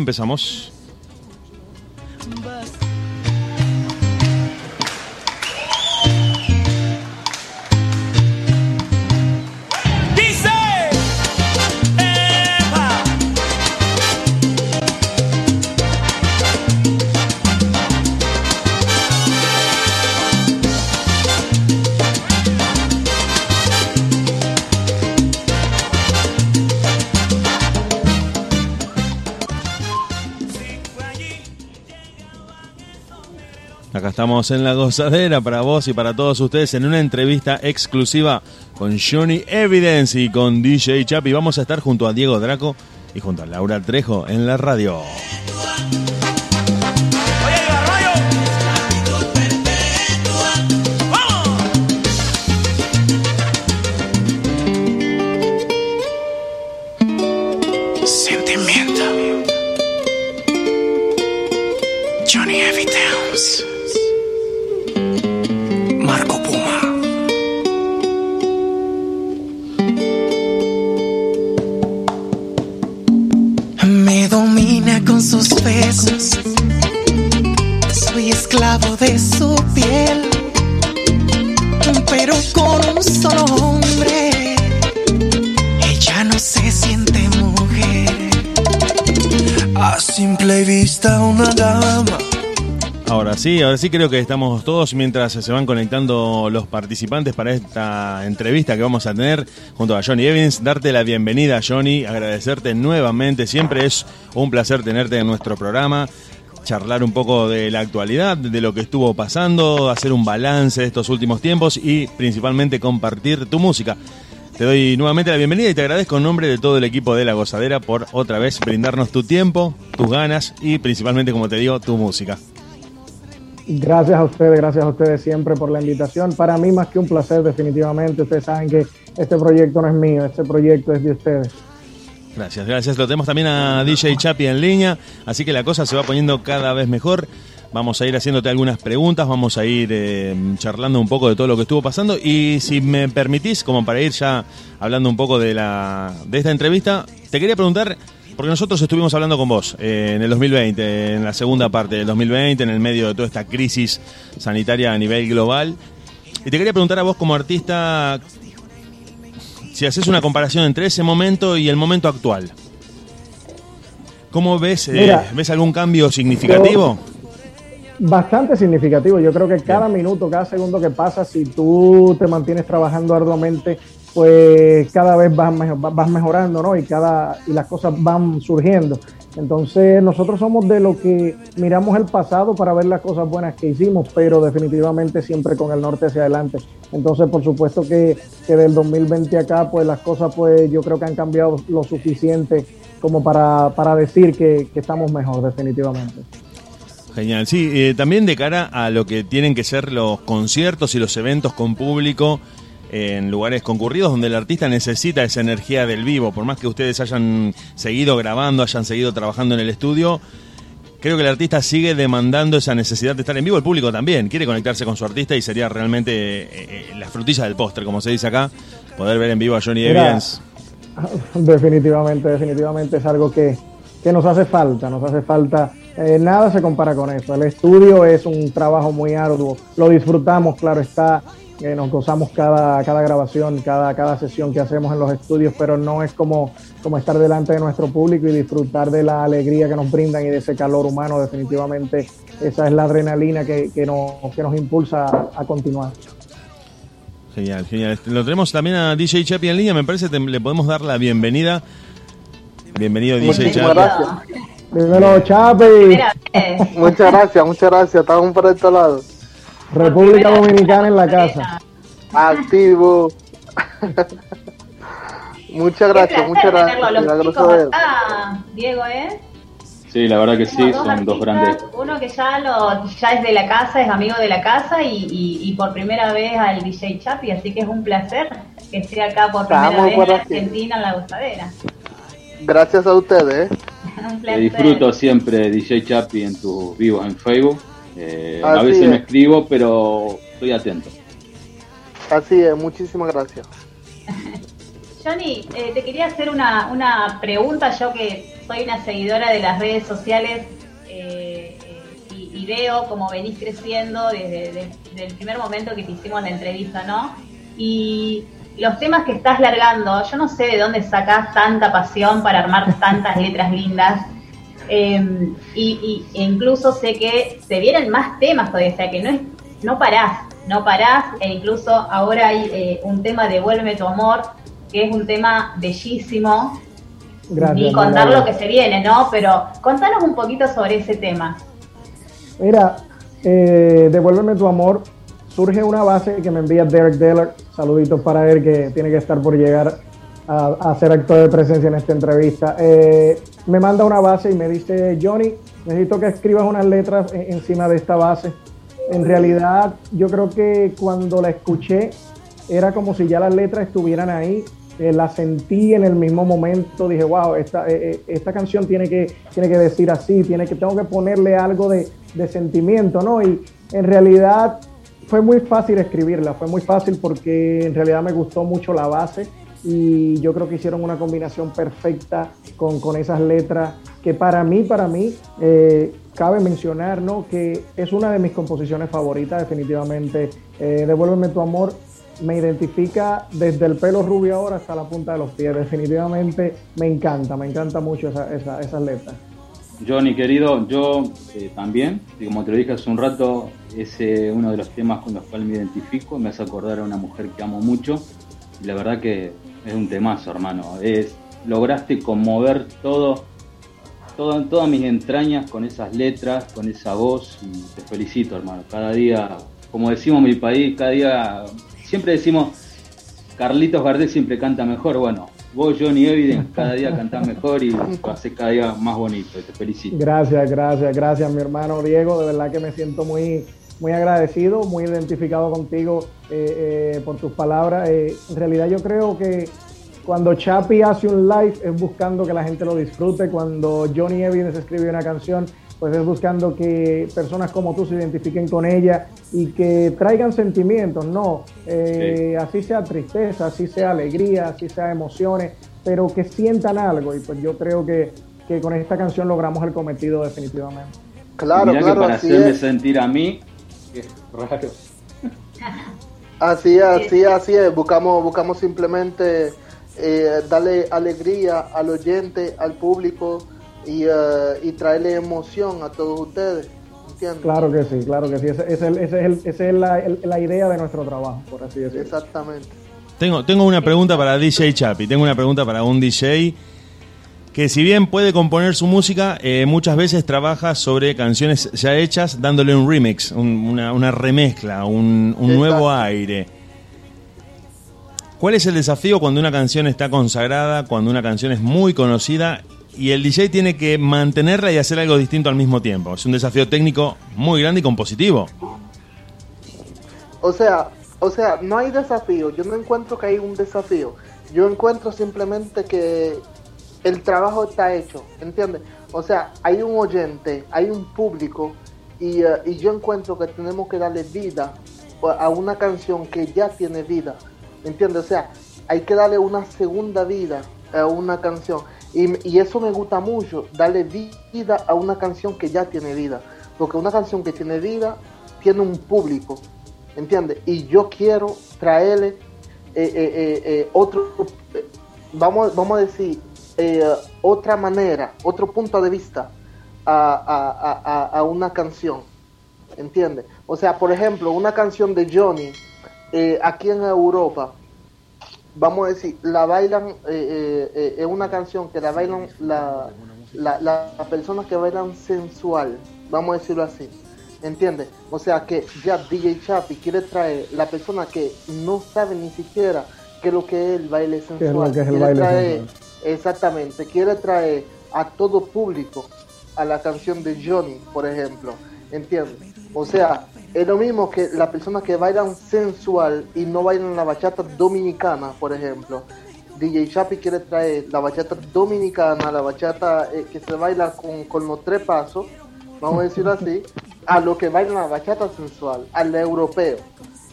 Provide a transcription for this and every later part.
Empezamos. Estamos en la gozadera para vos y para todos ustedes en una entrevista exclusiva con Johnny Evidence y con DJ Chapi. Vamos a estar junto a Diego Draco y junto a Laura Trejo en la radio. Sí, ahora sí creo que estamos todos mientras se van conectando los participantes para esta entrevista que vamos a tener junto a Johnny Evans. Darte la bienvenida, Johnny, agradecerte nuevamente. Siempre es un placer tenerte en nuestro programa, charlar un poco de la actualidad, de lo que estuvo pasando, hacer un balance de estos últimos tiempos y principalmente compartir tu música. Te doy nuevamente la bienvenida y te agradezco en nombre de todo el equipo de La Gozadera por otra vez brindarnos tu tiempo, tus ganas y principalmente, como te digo, tu música. Gracias a ustedes, gracias a ustedes siempre por la invitación. Para mí más que un placer, definitivamente. Ustedes saben que este proyecto no es mío, este proyecto es de ustedes. Gracias, gracias. Lo tenemos también a DJ Chapi en línea, así que la cosa se va poniendo cada vez mejor. Vamos a ir haciéndote algunas preguntas, vamos a ir eh, charlando un poco de todo lo que estuvo pasando y si me permitís, como para ir ya hablando un poco de la de esta entrevista, te quería preguntar porque nosotros estuvimos hablando con vos eh, en el 2020, en la segunda parte del 2020, en el medio de toda esta crisis sanitaria a nivel global. Y te quería preguntar a vos como artista, si haces una comparación entre ese momento y el momento actual. ¿Cómo ves? eh, Mira, ¿Ves algún cambio significativo? Bastante significativo. Yo creo que cada minuto, cada segundo que pasa, si tú te mantienes trabajando arduamente, pues cada vez vas, vas mejorando, ¿no? Y, cada, y las cosas van surgiendo. Entonces, nosotros somos de lo que miramos el pasado para ver las cosas buenas que hicimos, pero definitivamente siempre con el norte hacia adelante. Entonces, por supuesto que, que del 2020 acá, pues las cosas, pues yo creo que han cambiado lo suficiente como para, para decir que, que estamos mejor, definitivamente. Genial, sí, eh, también de cara a lo que tienen que ser los conciertos y los eventos con público en lugares concurridos donde el artista necesita esa energía del vivo, por más que ustedes hayan seguido grabando, hayan seguido trabajando en el estudio, creo que el artista sigue demandando esa necesidad de estar en vivo, el público también quiere conectarse con su artista y sería realmente eh, eh, la frutilla del póster, como se dice acá, poder ver en vivo a Johnny Mira, Evans. Definitivamente, definitivamente es algo que, que nos hace falta, nos hace falta. eh, nada se compara con eso. El estudio es un trabajo muy arduo. Lo disfrutamos, claro está. Eh, nos gozamos cada, cada grabación, cada, cada sesión que hacemos en los estudios, pero no es como, como estar delante de nuestro público y disfrutar de la alegría que nos brindan y de ese calor humano. Definitivamente esa es la adrenalina que, que, nos, que nos impulsa a, a continuar. Genial, genial. Lo tenemos también a DJ Chapi en línea, me parece que le podemos dar la bienvenida. Bienvenido DJ Chapi. gracias. Dímelo, Chapi. Eh, Muchas gracias, muchas gracias. Estamos por este lado. República Dominicana en la casa. Activo. muchas gracias, muchas gracias. a La los chicos grosadera. acá, Diego, ¿eh? Sí, la verdad que sí, son dos grandes. Uno que ya, lo, ya es de la casa, es amigo de la casa y, y, y por primera vez al DJ Chapi, así que es un placer que esté acá por primera Estamos vez por en. Argentina, en la gozadera. Gracias a ustedes. ¿eh? un Te placer. disfruto siempre DJ Chapi en tus vivos en Facebook. Eh, a veces me es. escribo, pero estoy atento. Así es, muchísimas gracias. Johnny, eh, te quería hacer una, una pregunta, yo que soy una seguidora de las redes sociales eh, eh, y, y veo cómo venís creciendo desde de- el primer momento que te hicimos la entrevista, ¿no? Y los temas que estás largando, yo no sé de dónde sacás tanta pasión para armar tantas letras lindas. Eh, y, y- incluso sé que se vienen más temas todavía, o sea que no, es, no parás, no parás, e incluso ahora hay eh, un tema de Vuelve tu amor, que es un tema bellísimo, Gracias. y contar lo que se viene, ¿no? Pero contanos un poquito sobre ese tema. Mira, eh, devuélveme tu amor. Surge una base que me envía Derek Deller. Saluditos para él que tiene que estar por llegar a, a ser actor de presencia en esta entrevista. Eh, me manda una base y me dice, Johnny, necesito que escribas unas letras en- encima de esta base. En realidad, yo creo que cuando la escuché, era como si ya las letras estuvieran ahí. Eh, la sentí en el mismo momento. Dije, wow, esta, eh, eh, esta canción tiene que, tiene que decir así, tiene que, tengo que ponerle algo de, de sentimiento, ¿no? Y en realidad fue muy fácil escribirla, fue muy fácil porque en realidad me gustó mucho la base y yo creo que hicieron una combinación perfecta con, con esas letras que para mí, para mí, eh, cabe mencionar, ¿no? Que es una de mis composiciones favoritas, definitivamente. Eh, Devuélveme tu amor me identifica desde el pelo rubio ahora hasta la punta de los pies. Definitivamente me encanta, me encanta mucho esa, esa, esas letras. Johnny, querido, yo eh, también, y como te lo dije hace un rato, es eh, uno de los temas con los cuales me identifico, me hace acordar a una mujer que amo mucho, y la verdad que es un temazo, hermano. Lograste conmover todo, todo, todas mis entrañas con esas letras, con esa voz, y te felicito, hermano. Cada día, como decimos en mi país, cada día, siempre decimos, Carlitos Gardel siempre canta mejor, bueno. Vos, Johnny Evidence, cada día cantás mejor y lo haces cada día más bonito. Te felicito. Gracias, gracias, gracias, mi hermano Diego. De verdad que me siento muy, muy agradecido, muy identificado contigo eh, eh, por tus palabras. Eh, en realidad yo creo que cuando Chapi hace un live es buscando que la gente lo disfrute. Cuando Johnny Evidence escribe una canción, pues es buscando que personas como tú se identifiquen con ella y que traigan sentimientos, no, eh, así sea tristeza, así sea alegría, así sea emociones, pero que sientan algo. Y pues yo creo que, que con esta canción logramos el cometido definitivamente. Claro, Mirá claro, que para así hacerme es. sentir a mí, raro. Así es, así es, así es. Buscamos, buscamos simplemente eh, darle alegría al oyente, al público y, eh, y traerle emoción a todos ustedes. ¿Entiendes? Claro que sí, claro que sí. Esa ese, es el- ese es, el- esa es la, el- la idea de nuestro trabajo, por así decirlo. Exactamente. Tengo, tengo una pregunta para DJ Chapi, tengo una pregunta para un DJ que si bien puede componer su música, eh, muchas veces trabaja sobre canciones ya hechas, dándole un remix, un- una, una remezcla, un, un nuevo aire. ¿Cuál es el desafío cuando una canción está consagrada, cuando una canción es muy conocida y el DJ tiene que mantenerla y hacer algo distinto al mismo tiempo? Es un desafío técnico muy grande y compositivo. O sea, o sea, no hay desafío. Yo no encuentro que hay un desafío. Yo encuentro simplemente que el trabajo está hecho, ¿entiendes? O sea, hay un oyente, hay un público y, eh, y yo encuentro que tenemos que darle vida a una canción que ya tiene vida, ¿entiendes? O sea, hay que darle una segunda vida a una canción y, y eso me gusta mucho, darle vi- vida a una canción que ya tiene vida, porque una canción que tiene vida tiene un público, ¿entiendes? Y yo quiero traerle eh, eh, otro, vamos, vamos a decir, eh, otra manera, otro punto de vista a, a- a- a- a una canción, ¿entiendes? O sea, por ejemplo, una canción de Johnny eh, aquí en Europa, vamos a decir, la bailan, eh, eh, eh, es una canción que la bailan la, la, la- las personas que bailan sensual, vamos a decirlo así, ¿entiendes? O sea que ya DJ Chapi quiere traer la persona que no sabe ni siquiera qué es lo que es el baile es lo que es el quiere baile traer, sensual. Exactamente, quiere traer a todo público a la canción de Johnny, por ejemplo, ¿entiendes? O sea, es lo mismo que las personas que bailan sensual y no bailan la bachata dominicana, por ejemplo. DJ Chapi quiere traer la bachata dominicana, la bachata eh, que se baila con, con los tres pasos, vamos a decirlo así, a lo que bailan la bachata sensual, al europeo.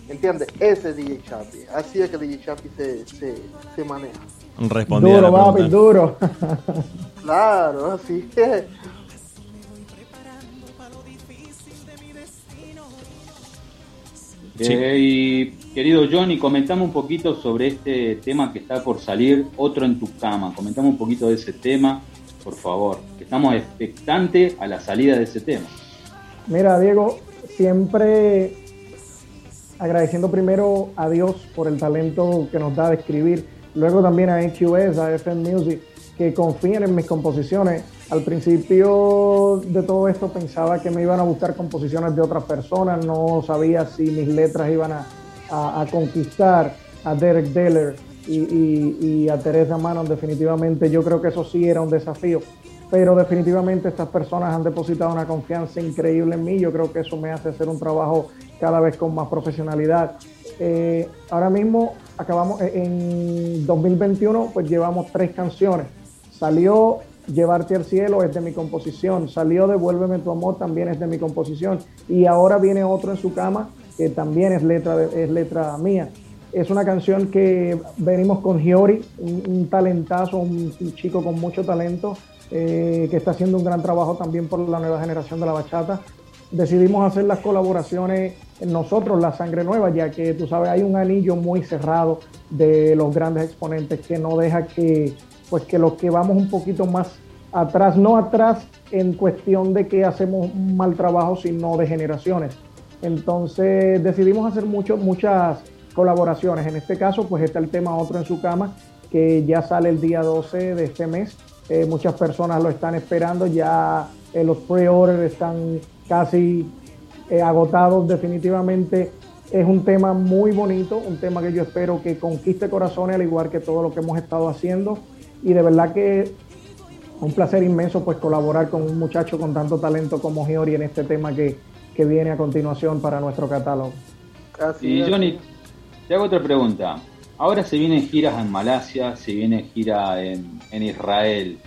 ¿Entiendes? Ese es DJ Chapi. Así es que DJ Chapi se, se, se maneja. Respondía Duro, la papi, pregunta. duro. Claro, así es. Sí. Eh, y querido Johnny, comentame un poquito sobre este tema que está por salir, Otro en tu cama. Comentame un poquito de ese tema, por favor. que Estamos expectantes a la salida de ese tema. Mira, Diego, siempre agradeciendo primero a Dios por el talento que nos da de escribir, luego también a NQS, a FM Music, que confían en mis composiciones. Al principio de todo esto pensaba que me iban a buscar composiciones de otras personas, no sabía si mis letras iban a, a- conquistar a Derek Deller y, y- y a Teresa Manon. Definitivamente yo creo que eso sí era un desafío, pero definitivamente estas personas han depositado una confianza increíble en mí. Yo creo que eso me hace hacer un trabajo cada vez con más profesionalidad. Eh, ahora mismo acabamos eh, en 2021, pues llevamos tres canciones. Salió Llevarte al cielo es de mi composición, salió Devuélveme tu amor también es de mi composición y ahora viene otro en su cama que también es letra, es letra mía. Es una canción que venimos con Giori, un, talentazo, un, un chico con mucho talento eh, que está haciendo un gran trabajo también por la nueva generación de la bachata. Decidimos hacer las colaboraciones nosotros, la sangre nueva, ya que tú sabes, hay un anillo muy cerrado de los grandes exponentes que no deja que, pues que los que vamos un poquito más atrás, no atrás en cuestión de que hacemos un mal trabajo, sino de generaciones. Entonces decidimos hacer mucho, muchas colaboraciones. En este caso, pues está el tema Otro en su cama, que ya sale el día 12 de este mes. Eh, muchas personas lo están esperando, ya eh, los pre-orders están casi eh, agotados. Definitivamente es un tema muy bonito, un tema que yo espero que conquiste corazones, al igual que todo lo que hemos estado haciendo. Y de verdad que un placer inmenso pues colaborar con un muchacho con tanto talento como Giori en este tema que, que viene a continuación para nuestro catálogo. Así Y. Johnny, te hago otra pregunta. Ahora se vienen giras en Malasia, se viene gira en, en Israel.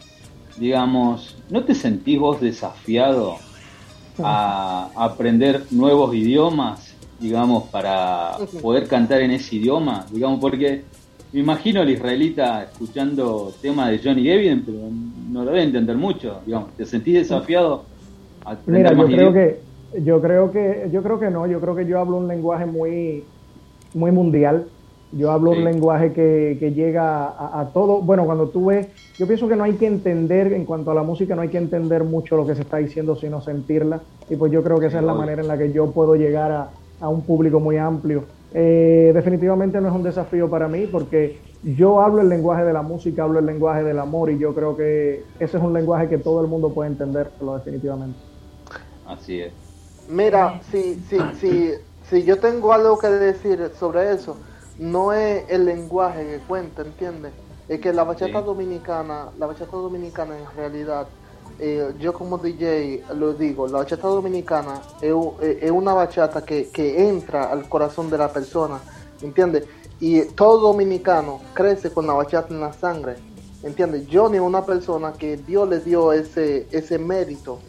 Digamos, ¿no te sentís vos desafiado a aprender nuevos idiomas, digamos, para poder cantar en ese idioma? Digamos, porque me imagino al israelita escuchando temas de Johnny Gavin, pero no lo debe entender mucho. Digamos, ¿te sentís desafiado a Mira, yo creo idiomas? que yo creo que yo creo que no, yo creo que yo hablo un lenguaje muy muy mundial. Yo hablo Sí. un lenguaje que, que llega a, a todo. Bueno, cuando tú ves, yo pienso que no hay que entender, en cuanto a la música, no hay que entender mucho lo que se está diciendo, sino sentirla. Y pues yo creo que esa es la manera en la que yo puedo llegar a, a un público muy amplio. Eh, definitivamente no es un desafío para mí porque yo hablo el lenguaje de la música, hablo el lenguaje del amor y yo creo que ese es un lenguaje que todo el mundo puede entenderlo definitivamente. Así es. Mira, si, si, si, si yo tengo algo que decir sobre eso, no es el lenguaje que cuenta, ¿entiendes? Es que la bachata Sí. dominicana, la bachata dominicana en realidad, eh, yo como DJ lo digo, la bachata dominicana es una bachata que, que entra al corazón de la persona, ¿entiendes? Y todo dominicano crece con la bachata en la sangre, ¿entiendes? Johnny es una persona que Dios le dio ese, ese mérito,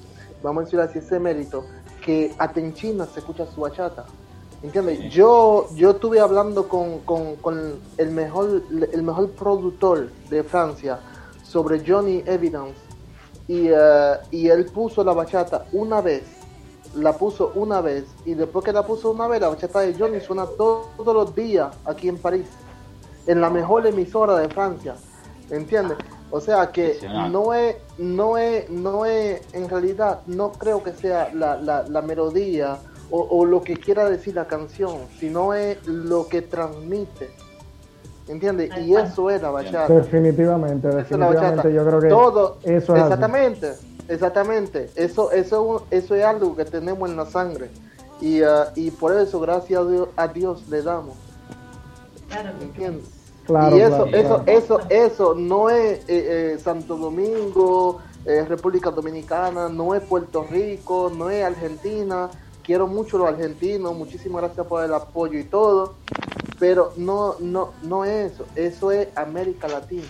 vamos a decir así, ese mérito, que hasta en China se escucha su bachata. ¿Entiendes? Sí. Yo, yo estuve hablando con, con, con el, mejor, el mejor productor de Francia sobre Johnny Evidence y, eh, y él puso la bachata una vez, la puso una vez y después que la puso una vez, la bachata de Johnny suena to- todos los días aquí en París, en la mejor emisora de Francia, ¿entiendes? O sea que no es, no es, no es, en realidad no creo que sea la, la, la melodía o, o lo que quiera decir la canción, sino es lo que transmite, ¿entiendes? Y eso es la bachata. Definitivamente, Esa es definitivamente yo creo que Todo, eso es exactamente, exactamente. Eso, eso, eso es algo que tenemos en la sangre. Y, ah, y por eso, gracias a Dios, a Dios le damos. ¿Entiendes? Claro, y eso, claro, eso, claro. eso, eso no es eh, eh, Santo Domingo, eh, República Dominicana, no es Puerto Rico, no es Argentina. Quiero mucho los argentinos, muchísimas gracias por el apoyo y todo, pero no, no, no es eso, eso es América Latina.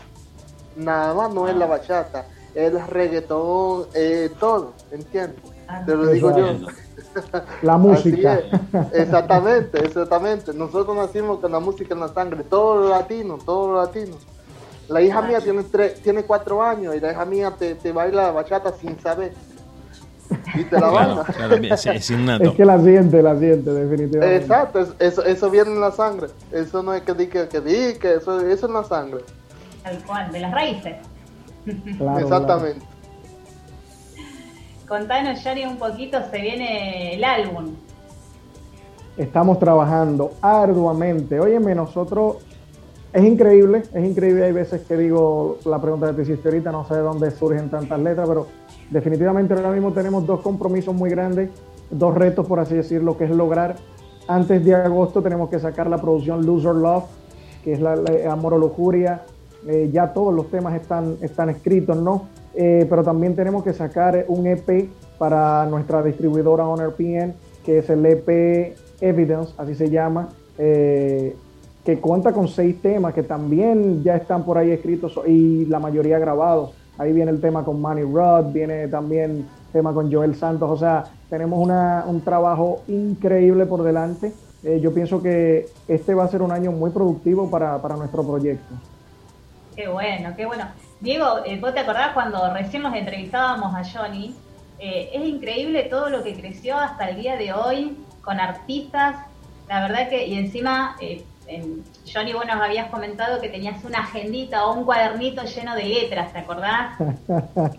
Nada más no es la bachata, es el reggaetón, eh, todo, ¿entiendes? Ah, Te lo digo yo. La música. Así es. Exactamente, exactamente. Nosotros nacimos con la música en la sangre, todos los latinos, todos los latinos. La hija mía tiene tres, tiene cuatro años y la hija mía te, te baila bachata sin saber. Y te la Claro, es, es innato. Es que la siente, la siente, definitivamente. Exacto, es- eso, eso viene en la sangre. Eso no es que di que, que di, que eso, eso es en la sangre. Tal cual, de las raíces. Claro, Exactamente. Contanos, Johnny, un poquito, se viene el álbum. Estamos trabajando arduamente. Óyeme, nosotros. Es increíble, es increíble. Hay veces que digo la pregunta que te hiciste ahorita, no sé de dónde surgen tantas letras, pero definitivamente ahora mismo tenemos dos compromisos muy grandes, dos retos, por así decirlo, que es lograr. Antes de agosto tenemos que sacar la producción Loser Love, que es la, Amor o Lujuria. Eh, ya todos los temas están, están escritos, ¿no? Eh, pero también tenemos que sacar un EP para nuestra distribuidora Honor PN, que es el EP Evidence, así se llama, eh, que cuenta con seis temas que también ya están por ahí escritos y la mayoría grabados. Ahí viene el tema con Manny Rod, viene también tema con Joel Santos, o sea, tenemos una- un trabajo increíble por delante. Eh, yo pienso que este va a ser un año muy productivo para, para nuestro proyecto. Qué bueno, qué bueno. Diego, eh, ¿vos te acordás cuando recién nos entrevistábamos a Johnny? Eh, es increíble todo lo que creció hasta el día de hoy con artistas. La verdad que, y encima, eh, en- Johnny, vos nos habías comentado que tenías una agendita o un cuadernito lleno de letras, ¿te acordás?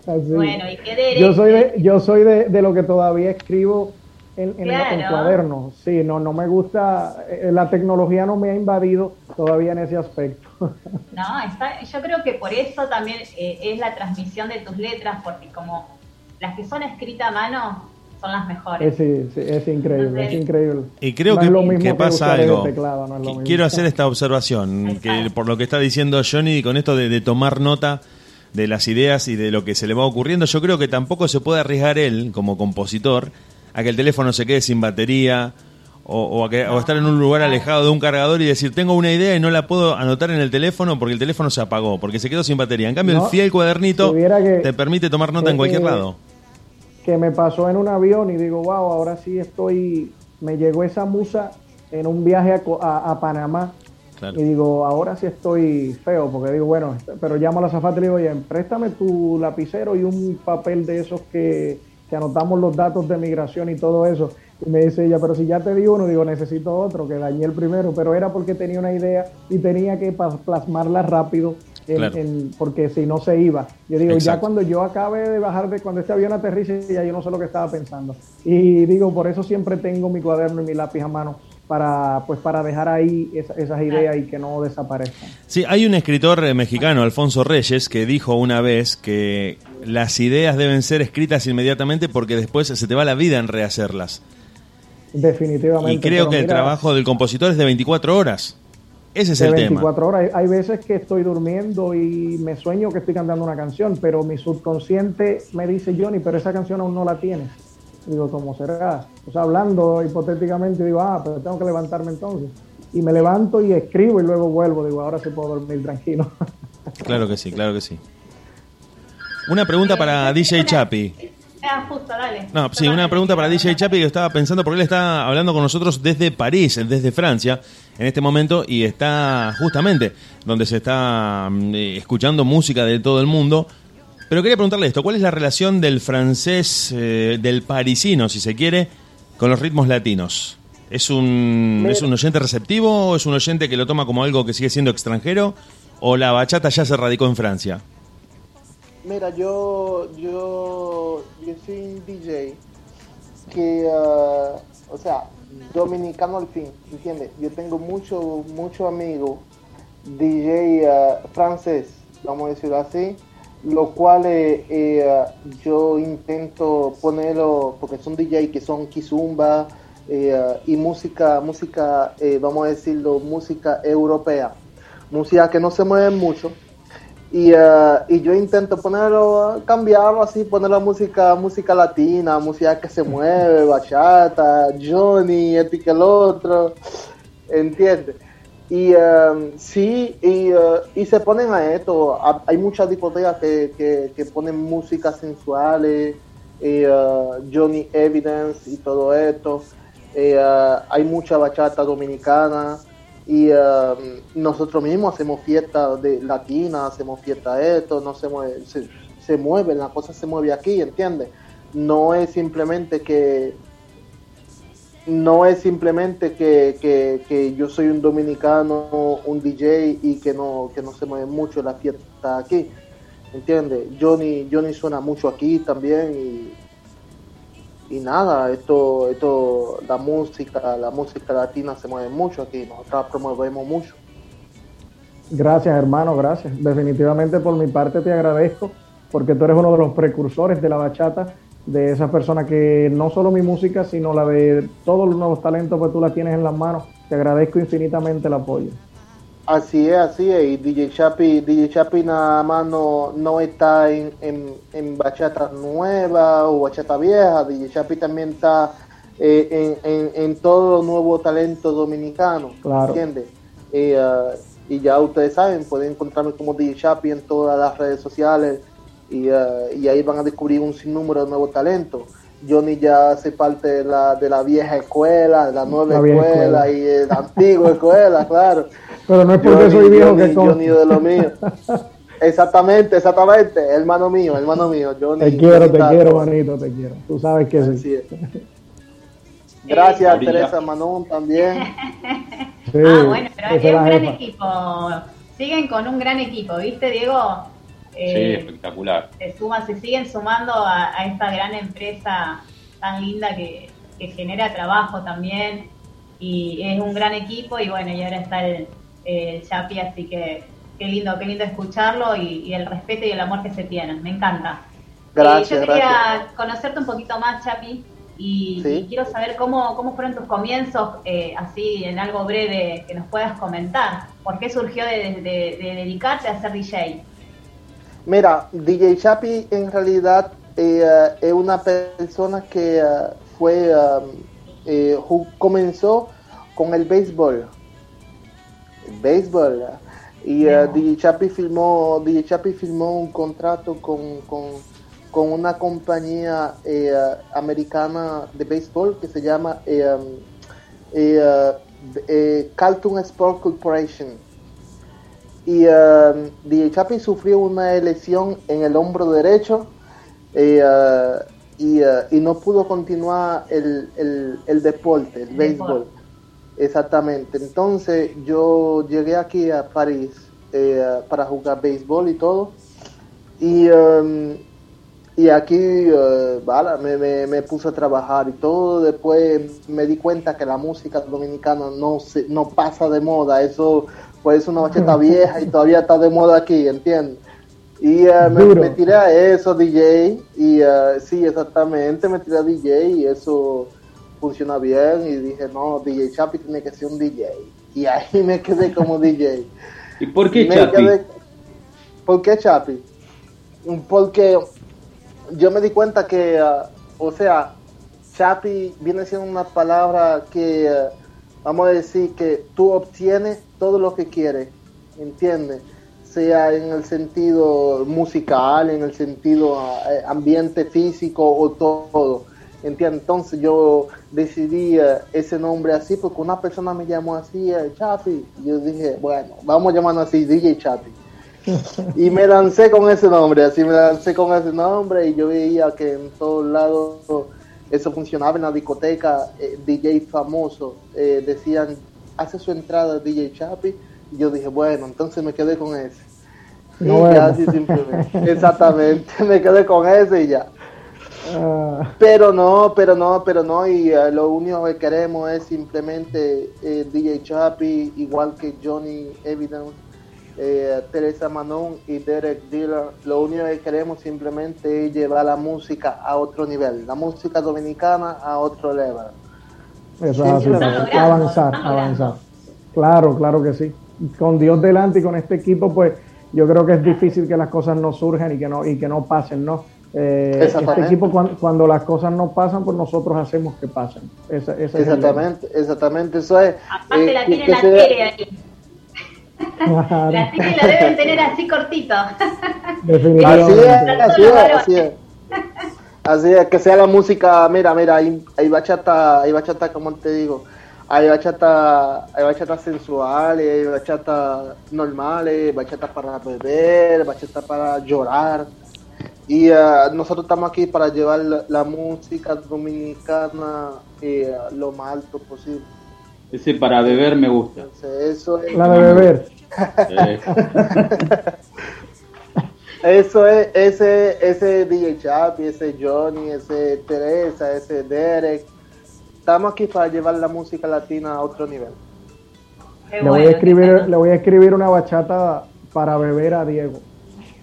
Sí. Bueno, y qué yo soy de, yo soy de, de lo que todavía escribo en, en, en Claro. cuadernos. Sí, no, no me gusta, eh, la tecnología no me ha invadido todavía en ese aspecto. No, está, yo creo que por eso también eh, es la transmisión de tus letras, porque como las que son escritas a mano son las mejores. Es, increíble, es increíble. Y creo No que, es lo mismo que pasa algo. teclado, no es lo Qui- mismo. Quiero hacer esta observación, que por lo que está diciendo Johnny, con esto de, de tomar nota de las ideas y de lo que se le va ocurriendo, yo creo que tampoco se puede arriesgar él, como compositor, a que el teléfono se quede sin batería o, o a que- o estar en un lugar alejado de un cargador y decir, tengo una idea y no la puedo anotar en el teléfono porque el teléfono se apagó, porque se quedó sin batería. En cambio, No, el fiel cuadernito que- te permite tomar nota en que- cualquier que- lado. Que me pasó en un avión y digo, wow, ahora sí estoy, me llegó esa musa en un viaje a, a- a Panamá Claro. y digo, ahora sí estoy feo, porque digo, bueno, pero llamo a la zafata y le digo, oye, préstame tu lapicero y un papel de esos que, que anotamos los datos de migración y todo eso. Y me dice ella, pero si ya te di uno, digo, necesito otro, que dañé el primero, pero era porque tenía una idea y tenía que plasmarla rápido. En- Claro. en- porque si no se iba. Yo digo, ya Exacto. cuando yo acabe de bajar de cuando este avión aterrice, ya yo no sé lo que estaba pensando. Y digo, por eso siempre tengo mi cuaderno y mi lápiz a mano para pues para dejar ahí esa- esas ideas y que no desaparezcan. Sí, hay un escritor eh, mexicano, Alfonso Reyes, que dijo una vez que las ideas deben ser escritas inmediatamente porque después se te va la vida en rehacerlas. Definitivamente. Y creo que el mira, trabajo del compositor es de 24 horas. Ese es de el 24 horas. Hay- veces que estoy durmiendo y me sueño que estoy cantando una canción, pero mi subconsciente me dice, Johnny, pero esa canción aún no la tienes. Digo, ¿cómo será? O sea, hablando hipotéticamente, digo, ah, pero tengo que levantarme entonces. Y me levanto y escribo y luego vuelvo. Digo, ahora sí puedo dormir tranquilo. Claro que sí, claro que sí. Una pregunta para DJ Chapi. Ah, justo, dale. No, sí, una pregunta para DJ Chapi que estaba pensando, porque él está hablando con nosotros desde París, desde Francia, en este momento, y está justamente donde se está mm, eh, escuchando música de todo el mundo. Pero quería preguntarle esto, ¿cuál es la relación del francés, eh, del parisino, si se quiere, con los ritmos latinos? ¿Es un, ¿Es un oyente receptivo o es un oyente que lo toma como algo que sigue siendo extranjero? ¿O la bachata ya se radicó en Francia? Mira, yo, yo, yo soy un DJ que, ah, o sea, dominicano al fin, ¿entiendes? Yo tengo muchos mucho amigos DJ ah, francés, vamos a decirlo así, lo cual eh, eh, yo intento ponerlo, porque son DJ que son kizumba eh, ah, y música, música, eh, vamos a decirlo, música europea, música que no se mueve mucho, y, y yo intento ponerlo, cambiarlo así, poner la música, música latina, música que se mueve, bachata, Johnny, este que el otro, ¿entiendes? Y eh, sí, y, eh, y se ponen a esto, hay muchas discotecas que, ponen música sensuales, y, Johnny Evidence y todo esto, hay mucha bachata dominicana, y eh, nosotros mismos hacemos fiestas de latinas, hacemos fiestas de esto, no se mueve, se, se mueve, la cosa se mueve aquí, ¿entiendes? No es simplemente que no es simplemente que, que, que yo soy un dominicano, un DJ y que no, que no se mueve mucho la fiesta aquí, ¿entiendes? Johnny, Johnny suena mucho aquí también y, y nada, esto, esto, la música, la música latina se mueve mucho aquí, nosotros promovemos mucho. Gracias, hermano, gracias. Definitivamente por mi parte te agradezco porque tú eres uno de los precursores de la bachata, de esas personas que no solo mi música, sino la de todos los nuevos talentos, pues tú la tienes en las manos. Te agradezco infinitamente el apoyo. Así es, así es. Y DJ Chapi, DJ Chapi nada más no, no está en, en, en bachata nueva o bachata vieja. DJ Chapi también está eh, en, en, en todo nuevo talento dominicano. Claro. ¿Entiendes? Y, uh, y ya ustedes saben, pueden encontrarme como DJ Chapi en todas las redes sociales y, uh, y ahí van a descubrir un sinnúmero de nuevos talentos. Johnny ya hace parte de la, de la vieja escuela, de la nueva La escuela, escuela. y de la antigua escuela, claro. Pero no es porque soy viejo que con... Johnny de lo mío. Exactamente, exactamente, hermano mío, hermano mío. Johnny, Te quiero, Johnny te quiero, manito, te quiero. Tú sabes que sí. Es. Gracias, Sí. Teresa Manón, también. Sí, ah, bueno, pero es un gran jefa. equipo. Siguen con un gran equipo, ¿viste, Diego? Sí, Eh, espectacular. se suman, se siguen sumando a, a esta gran empresa tan linda que, que genera trabajo también y es un gran equipo y bueno, y ahora está el, el Chapi, así que qué lindo, qué lindo escucharlo y, y el respeto y el amor que se tienen, me encanta. Gracias, Eh, yo quería gracias. conocerte un poquito más, Chapi, y, Sí. y quiero saber cómo, cómo fueron tus comienzos, eh, así en algo breve que nos puedas comentar. ¿Por qué surgió de, de- de dedicarte a ser DJ? Mira, DJ Chapi en realidad eh, es una persona que eh, fue um, eh, comenzó con el béisbol. El béisbol. Y eh, DJ Chapi firmó, DJ Chapi firmó un contrato con, con, con una compañía eh, americana de béisbol que se llama um, Carlton Sport Corporation y eh, DJ Chapi sufrió una lesión en el hombro derecho eh, eh, y, eh, y no pudo continuar el, el, el deporte, el El béisbol. deporte. Exactamente. Entonces yo llegué aquí a París eh, para jugar béisbol y todo. Y, eh, y aquí vale, me, me, me puse a trabajar y todo. Después me di cuenta que la música dominicana no, se, no pasa de moda. Eso pues es una bacheta vieja y todavía está de moda aquí, ¿entiendes? Y eh, me, tiré a eso, DJ. Y eh, sí, exactamente, me tiré a DJ y eso funciona bien. Y dije, no, DJ Chapi tiene que ser un DJ. Y ahí me quedé como DJ. ¿Y por qué Me Chapi? quedé- ¿Por qué Chapi? Porque yo me di cuenta que, ah, o sea, Chapi viene siendo una palabra que, vamos a decir, que tú obtienes todo lo que quieres, ¿entiendes? Sea en el sentido musical, en el sentido ah, eh, ambiente físico o todo, ¿entiendes? Entonces yo decidí eh, ese nombre así porque una persona me llamó así, eh, Chapi, y yo dije, bueno, vamos a llamarnos así, DJ Chapi. Y me lancé con ese nombre, así me lancé con ese nombre y yo veía que en todos lados eso funcionaba en la discoteca, eh, DJ famoso, eh, decían, hace su entrada DJ Chapi, y yo dije, bueno, entonces me quedé con ese. Y No, ya así simplemente, exactamente, me quedé con ese y ya. Ah, Pero no, pero no, pero no, y eh, lo único que queremos es simplemente eh, DJ Chapi, igual que Johnny Evidence, eh, Teresa Manon y Derek Diller, lo único que queremos simplemente es llevar la música a otro nivel, la música dominicana a otro level. eso es así. Avanzar, avanzar. Claro, claro que sí. Con Dios delante y con este equipo, pues yo creo que es difícil que las cosas no surjan y que no y que no pasen, ¿no? Eh, este equipo cuando, cuando las cosas no pasan, pues nosotros hacemos que pasen. Esa- es. Exactamente, exactamente, eso es. Aparte eh, la que la sea- tele ahí. Claro. La tele la deben tener así cortito. Así es, así es, así es. Así es, que sea la música, mira, mira, hay, hay bachata, hay bachata, como te digo, hay bachata, hay bachata sensuales, hay bachata normales, bachata para beber, bachata para llorar. Y eh, nosotros estamos aquí para llevar la, la música dominicana eh, lo más alto posible. Ese para beber me gusta. Entonces, eso es, La de beber. Eso es ese, ese DJ Chapi, ese Johnny, ese Teresa, ese Derek. Estamos aquí para llevar la música latina a otro nivel. Qué Le voy, a escribir, le voy a escribir una bachata para beber a Diego.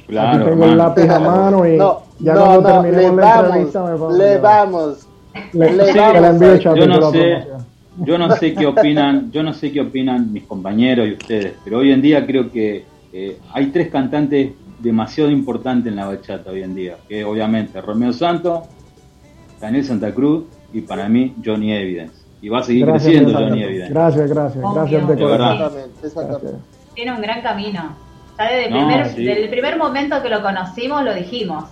Aquí claro, tengo el lápiz a mano y No, ya no, cuando no, le terminemos la vamos, entrevista me pongo- le vamos. Le, le vamos la envío, Chapi, yo no sé. Yo no sé qué opinan, yo no sé qué opinan mis compañeros y ustedes, pero hoy en día creo que eh, hay tres cantantes demasiado importantes en la bachata hoy en día, que obviamente Romeo Santos, Daniel Santa Cruz y para mí Johnny Evidence. Y va a seguir Gracias, creciendo. Johnny Evidence. Gracias, gracias, Obvio. gracias de corazón. Exactamente, exactamente. Gracias. Tiene un gran camino. Ya desde el, No, primer, sí. desde el primer momento que lo conocimos, lo dijimos.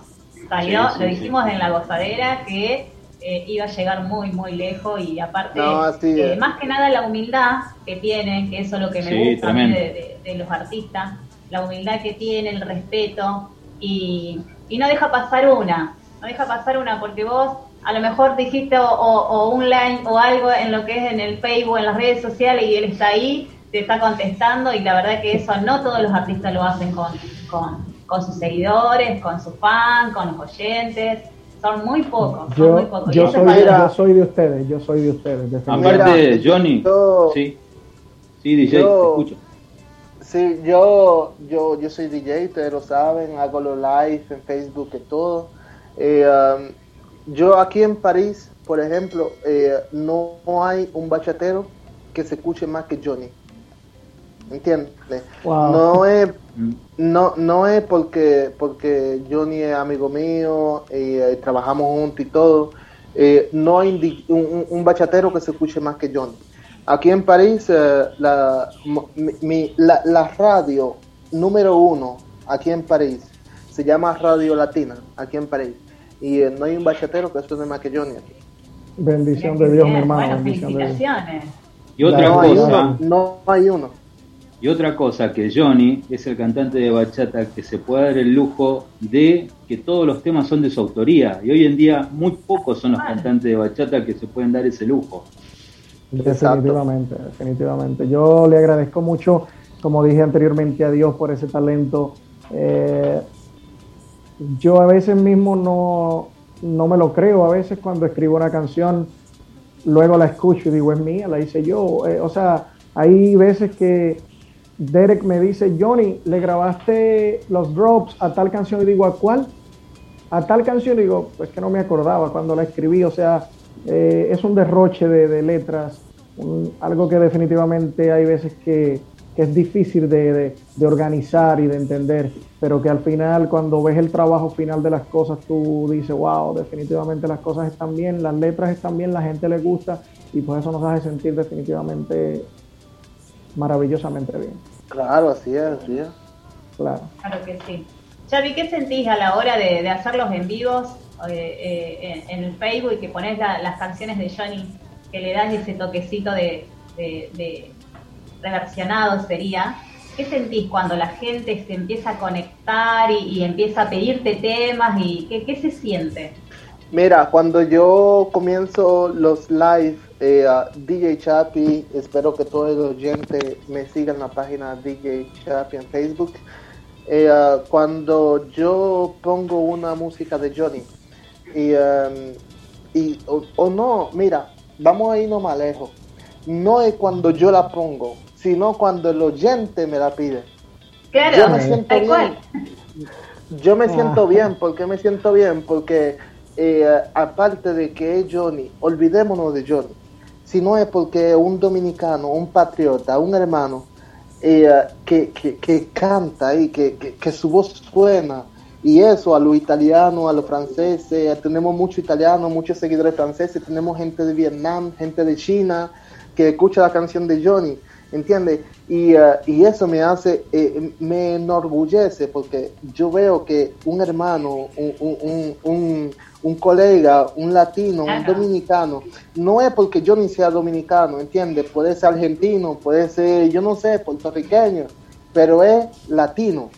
Salió, Sí, sí, lo sí. dijimos en la gozadera que eh, iba a llegar muy, muy lejos y aparte, No, así eh, más que nada la humildad que tiene, que eso es lo que me Sí, gusta a mí tremendo. de, de- de los artistas, la humildad que tiene, el respeto y, y no deja pasar una, no deja pasar una porque vos a lo mejor dijiste o, o- o un line o algo en lo que es en el Facebook, en las redes sociales y él está ahí, te está contestando y la verdad que eso no todos los artistas lo hacen con, con, con sus seguidores, con sus fans, con los oyentes, son muy pocos, son muy Yo, pocos. Yo, soy, yo de ustedes, yo soy de ustedes. definitivamente. Aparte, Mira, Johnny, yo- sí, sí, DJ, yo- te escucho. Sí, yo, yo, yo soy DJ, ustedes lo saben, hago los live en Facebook y todo. Eh, um, yo aquí en París, por ejemplo, eh, no hay un bachatero que se escuche más que Johnny. ¿Entiendes? Wow. No es no, no es porque, porque Johnny es amigo mío y eh, trabajamos juntos y todo. Eh, no hay un, un- bachatero que se escuche más que Johnny. Aquí en París, eh, la, mi- la, la radio número uno aquí en París se llama Radio Latina, aquí en París. Y eh, no hay un bachatero que suene más que Johnny aquí. Bendición de Dios, mi hermano. Bueno, bendición de Dios. felicitaciones. Y otra no, hay cosa, uno, no hay uno. Y otra cosa, que Johnny es el cantante de bachata que se puede dar el lujo de que todos los temas son de su autoría. Y hoy en día muy pocos son los cantantes de bachata que se pueden dar ese lujo. Definitivamente, definitivamente. Yo le agradezco mucho, como dije anteriormente, a Dios por ese talento. Eh, yo a veces mismo no, no me lo creo. A veces cuando escribo una canción, luego la escucho y digo, es mía, la hice yo. Eh, o sea, hay veces que Derek me dice, Johnny, le grabaste los drops a tal canción y digo, ¿a cuál? a tal canción digo, pues que no me acordaba cuando la escribí, o sea, eh, es un derroche de, letras, algo que definitivamente hay veces que, es difícil de, de- de organizar y de entender, pero que al final cuando ves el trabajo final de las cosas, tú dices, wow, definitivamente las cosas están bien, las letras están bien, la gente le gusta y pues eso nos hace sentir definitivamente maravillosamente bien, Claro, así es, así es. claro. Claro que sí. Xavi, ¿qué sentís a la hora de, de hacer los en vivos eh, eh, en, en el Facebook y que pones la- las canciones de Johnny, que le das ese toquecito de, de- de reversionado sería? ¿Qué sentís cuando la gente se empieza a conectar y, y empieza a pedirte temas y qué, qué se siente? Mira, cuando yo comienzo los live, eh, a DJ Chapi, espero que todo el oyente me siga en la página DJ Chapi en Facebook. Eh, ah, cuando yo pongo una música de Johnny, y, em, y o, o no, mira, vamos a irnos más lejos. No es cuando yo la pongo, sino cuando el oyente me la pide. Claro, Yo me siento tal bien. cual. Yo me siento Ah. bien, ¿por qué me siento bien? Porque eh, aparte de que es Johnny, olvidémonos de Johnny. Si no es porque un dominicano, un patriota, un hermano eh, que, que, que canta y que, que, su voz suena, y eso a los italianos, a los franceses, tenemos muchos italianos, muchos seguidores franceses, tenemos gente de Vietnam, gente de China que escucha la canción de Johnny, ¿entiendes? Y, eh, y eso me hace, eh, me enorgullece porque yo veo que un hermano, un, un, un- colega, un latino, un dominicano. No es porque yo ni sea dominicano, ¿entiendes? Puede ser argentino, puede ser, yo no sé, puertorriqueño, pero es latino.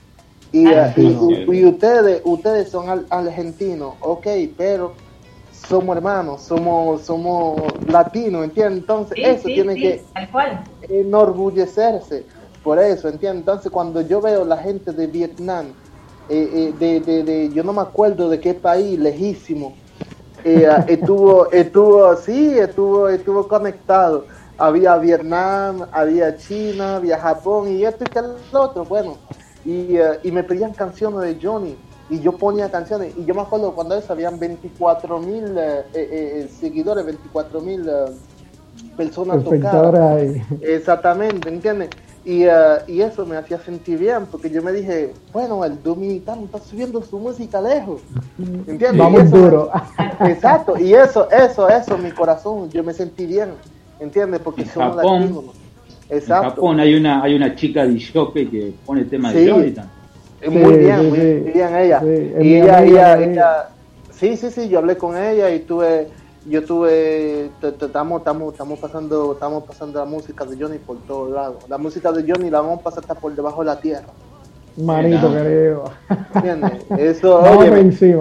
Y, Claro. eh, y- y- y ustedes, ustedes son al- argentinos, ok, pero somos hermanos, somos, somos latinos, ¿entiendes? Entonces Sí, eso sí, tiene sí, que tal cual. enorgullecerse por eso, ¿entiendes? Entonces cuando yo veo la gente de Vietnam, eh, eh, de, de, de- yo no me acuerdo de qué país, lejísimo, eh, ah, estuvo, estuvo, sí, estuvo, estuvo conectado. Había Vietnam, había China, había Japón y esto y que el otro, bueno. Y, eh, y me pedían canciones de Johnny y yo ponía canciones y yo me acuerdo cuando eso habían 24 mil seguidores, 24 mil personas tocadas. Exactamente, ¿entiendes? Y, eh, y eso me hacía sentir bien, porque yo me dije, bueno, el dominicano está subiendo su música lejos, ¿entiendes? Vamos eso- duro. Exacto, y eso, eso, eso, mi corazón, yo me sentí bien, ¿entiendes? Porque En somos Japón, latinos. En Exacto. Japón hay una, hay una chica de jockey que pone temas Sí. de Jonathan. Eh, Muy Sí, bien, sí, muy sí. bien ella. Y ella, ella, ella- sí, sí, sí, yo hablé con ella y tuve, yo tuve, estamos, estamos, estamos pasando, estamos pasando la música de Johnny por todos lados. La música de Johnny la vamos a pasar hasta por debajo de la tierra. Manito querido. ¿Entiendes? Eso, Vamos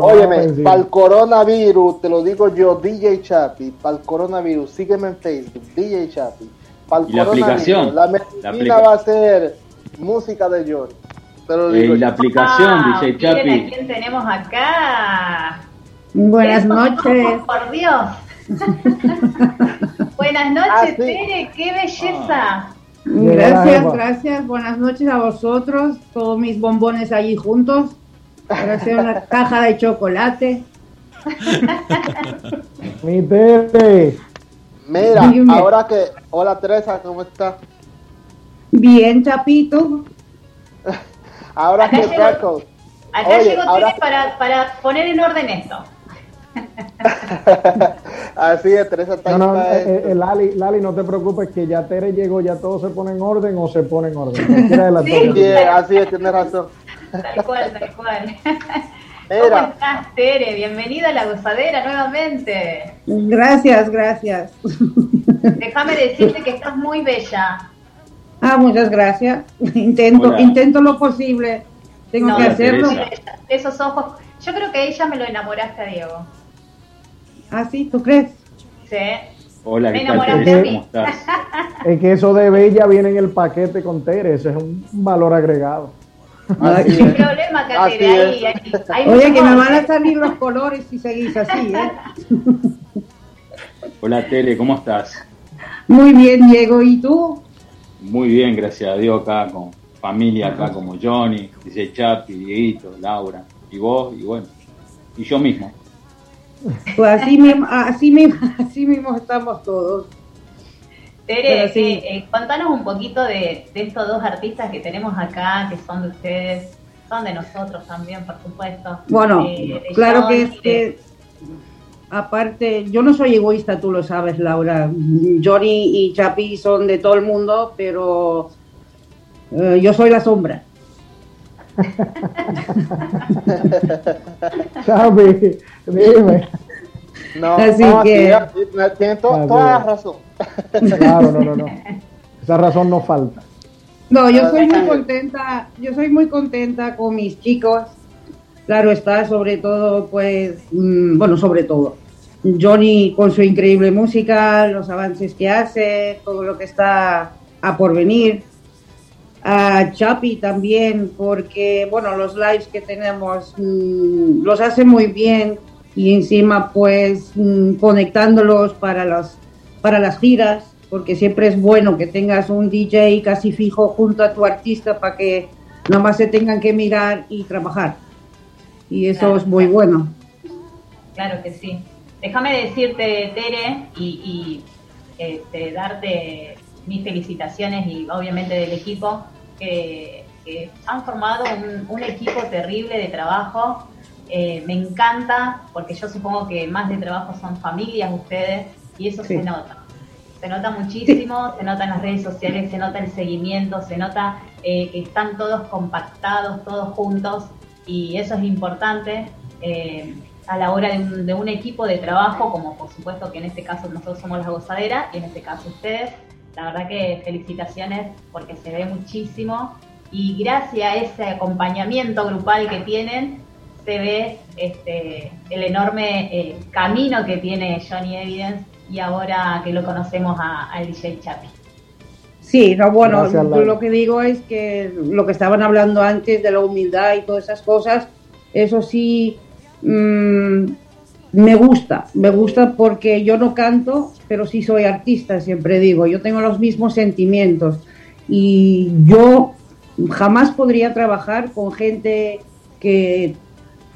óyeme, para el coronavirus, te lo digo yo, DJ Chapi, para el coronavirus, sígueme en Facebook, DJ Chapi. Para el Y la aplicación, la la medicina aplica- va a ser música de Johnny. Te lo Eh, digo y la yo. aplicación Ah, DJ miren a Chapi. quién tenemos acá. Buenas noches. Por Dios. Buenas noches, Ah, sí. Tere, qué belleza. La Gracias, gracias. Buenas noches a vosotros, todos mis bombones allí juntos. Gracias a una caja de chocolate. Mi Tere. Mira, Dime. ahora que. Hola Teresa, ¿cómo estás? Bien, Chapito. Ahora Acá que llegó- Freckles. Acá Oye, llegó ahora- Tere para, para poner en orden esto. Así es, Teresa está No, no, eh, eh, Lali, Lali, no te preocupes que ya Tere llegó, ya todo se pone en orden o se pone en orden. Sí. Sí, así es, tienes razón. Tal cual, tal cual. ¿Cómo estás, Tere? Bienvenida a la gozadera nuevamente. Gracias, gracias. Déjame decirte que estás muy bella. Ah, muchas gracias. Intento, Hola. intento lo posible. Tengo No, que hacerlo. Teresa. Esos ojos. Yo creo que ella me lo enamoraste a Diego. Ah, sí, ¿tú crees? Sí. Hola, Me ¿qué tal. ¿Cómo estás? Es que eso de Bella viene en el paquete con Tere, ese es un valor agregado. Así Sin es. problema, acá, Así. Ahí, ahí, hay Oye, que me van a salir los colores si seguís así, ¿eh? Hola, Tere, ¿cómo estás? Muy bien, Diego. ¿Y tú? Muy bien, gracias a Dios, acá con familia, acá como Johnny, DJ Chapi, Dieguito, Laura, y vos, y bueno, y yo mismo. Pues así mismo, así mismo, así mismo estamos todos. Tere, sí. eh, eh, contanos un poquito de, de estos dos artistas que tenemos acá, que son de ustedes, son de nosotros también, por supuesto. Bueno, Eh, claro que es que, aparte, yo no soy egoísta, tú lo sabes, Laura. Johnny y Chapi son de todo el mundo, pero eh, yo soy la sombra. Dime. No, Así no, que- to- toda la razón. Claro, no, no, no. Esa razón no falta. No, yo Ah, soy muy contenta, yo soy muy contenta con mis chicos. Claro está, sobre todo, pues, mm, bueno, sobre todo. Johnny con su increíble música, los avances que hace, todo lo que está a por venir. A Chapi también, porque, bueno, los lives que tenemos mm, los hace muy bien y encima, pues, mm, conectándolos para, los, para las giras, porque siempre es bueno que tengas un DJ casi fijo junto a tu artista para que nada más se tengan que mirar y trabajar. Y eso Claro. es muy bueno. Claro que sí. Déjame decirte, Tere, y, y, este, darte mis felicitaciones y obviamente del equipo, que, que han formado un, un equipo terrible de trabajo. Eh, me encanta, porque yo supongo que más de trabajo son familias ustedes, y eso Sí. se nota. Se nota muchísimo, se nota en las redes sociales, se nota el seguimiento, se nota eh, que están todos compactados, todos juntos, y eso es importante. Eh, a la hora de un, de un equipo de trabajo, como por supuesto que en este caso nosotros somos la gozadera y en este caso ustedes. La verdad que felicitaciones porque se ve muchísimo y gracias a ese acompañamiento grupal que tienen se ve este, el enorme eh, camino que tiene Johnny Evidence y ahora que lo conocemos a- al DJ Chapi. Sí, no, bueno, Gracias, lo que digo es que lo que estaban hablando antes de la humildad y todas esas cosas, eso sí mm, me gusta, me gusta porque yo no canto, pero sí soy artista, siempre digo, yo tengo los mismos sentimientos y yo jamás podría trabajar con gente que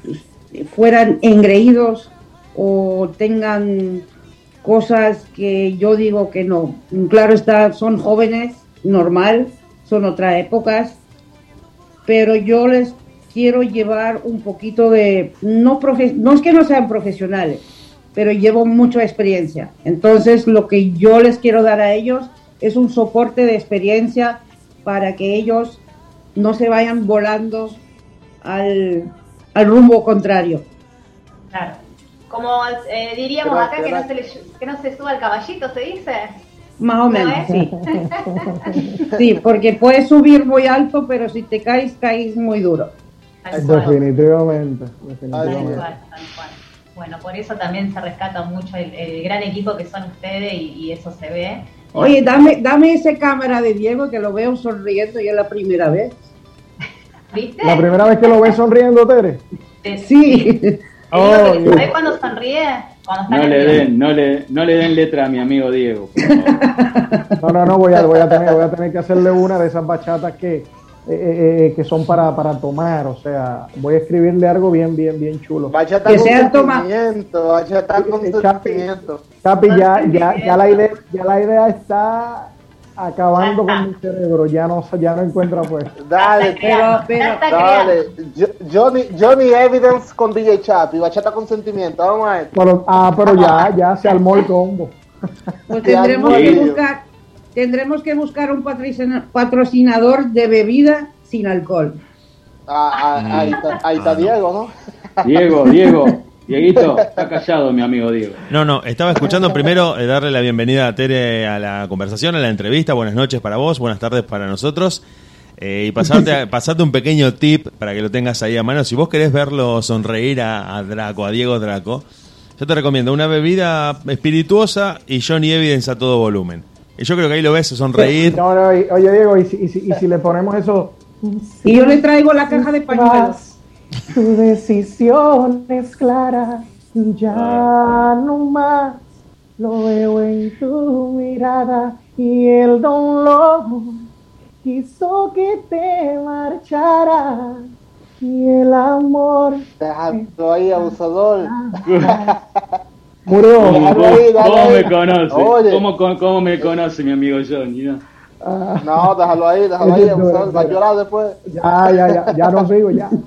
pues, fueran engreídos o tengan cosas que yo digo que no. Claro está, son jóvenes, normal, son otras épocas, pero yo les quiero llevar un poquito de, no, profe- no es que no sean profesionales, pero llevo mucha experiencia. Entonces lo que yo les quiero dar a ellos es un soporte de experiencia para que ellos no se vayan volando al, al rumbo contrario. Claro. Como eh, diríamos Pero, acá, que no, se le, que no se suba al caballito, ¿se dice? Más o menos, sí. Sí, porque puedes subir muy alto, pero si te caes, caes muy duro. Tal cual. Definitivamente. Tal definitivamente. cual, tal cual. Bueno, por eso también se rescata mucho el, el gran equipo que son ustedes y, y eso se ve. Oye, dame, dame esa cámara de Diego que lo veo sonriendo y es la primera vez. ¿Viste? La primera vez que lo ves sonriendo, Tere. Te- Sí. Oh, ¿Sabés cuando sonríe? Cuando está No le den, no le, no le den letra a mi amigo Diego. por favor. No, no, no, voy a, voy a, tener, voy a tener que hacerle una de esas bachatas que, eh, eh, que son para, para tomar. O sea, voy a escribirle algo bien, bien, bien chulo. Bachata Que con sea toma- bachata con Eh, Chapi. sentimiento. Capi, ya, ya, ya, la idea, ya la idea está acabando con mi cerebro. Ya no, ya no encuentro pues. Dale, Pero, pero, dale. Yo- Johnny, Johnny Evidence con DJ Chapi, bachata con sentimiento. Vamos a ver. Pero, ah, pero ya, ya se armó el combo. pues Te tendremos que buscar, tendremos que buscar un patrocina- patrocinador de bebida sin alcohol. Ah, ah, ahí, está, ahí está Diego, ¿no? Diego, Diego, Dieguito, está callado mi amigo Diego. No, no, estaba escuchando primero eh, darle la bienvenida a Tere a la conversación, a la entrevista. Buenas noches para vos, buenas tardes para nosotros. Eh, y pasarte, pasarte un pequeño tip para que lo tengas ahí a mano. Si vos querés verlo sonreír a, a Draco, a Diego Draco, yo te recomiendo una bebida espirituosa y Johnny Evidence a todo volumen. Y yo creo que ahí lo ves sonreír. No, no, y- oye Diego, y si, y si, y si le ponemos eso. Y yo le traigo la caja de pañuelos. Tu decisión es clara, ya no más. Lo veo en tu mirada y el dolor quiso que te marchara. Y el amor Dejando ahí, abusador. Murió. ¿Cómo, Dale cómo- ahí, dale cómo ahí. me conoce? Oye. ¿Cómo, cómo, cómo me conoce mi amigo Johnny? no? Ah, No, déjalo ahí, déjalo ahí. Va a llorar después. ya, ya, ya, ya no sigo, ya.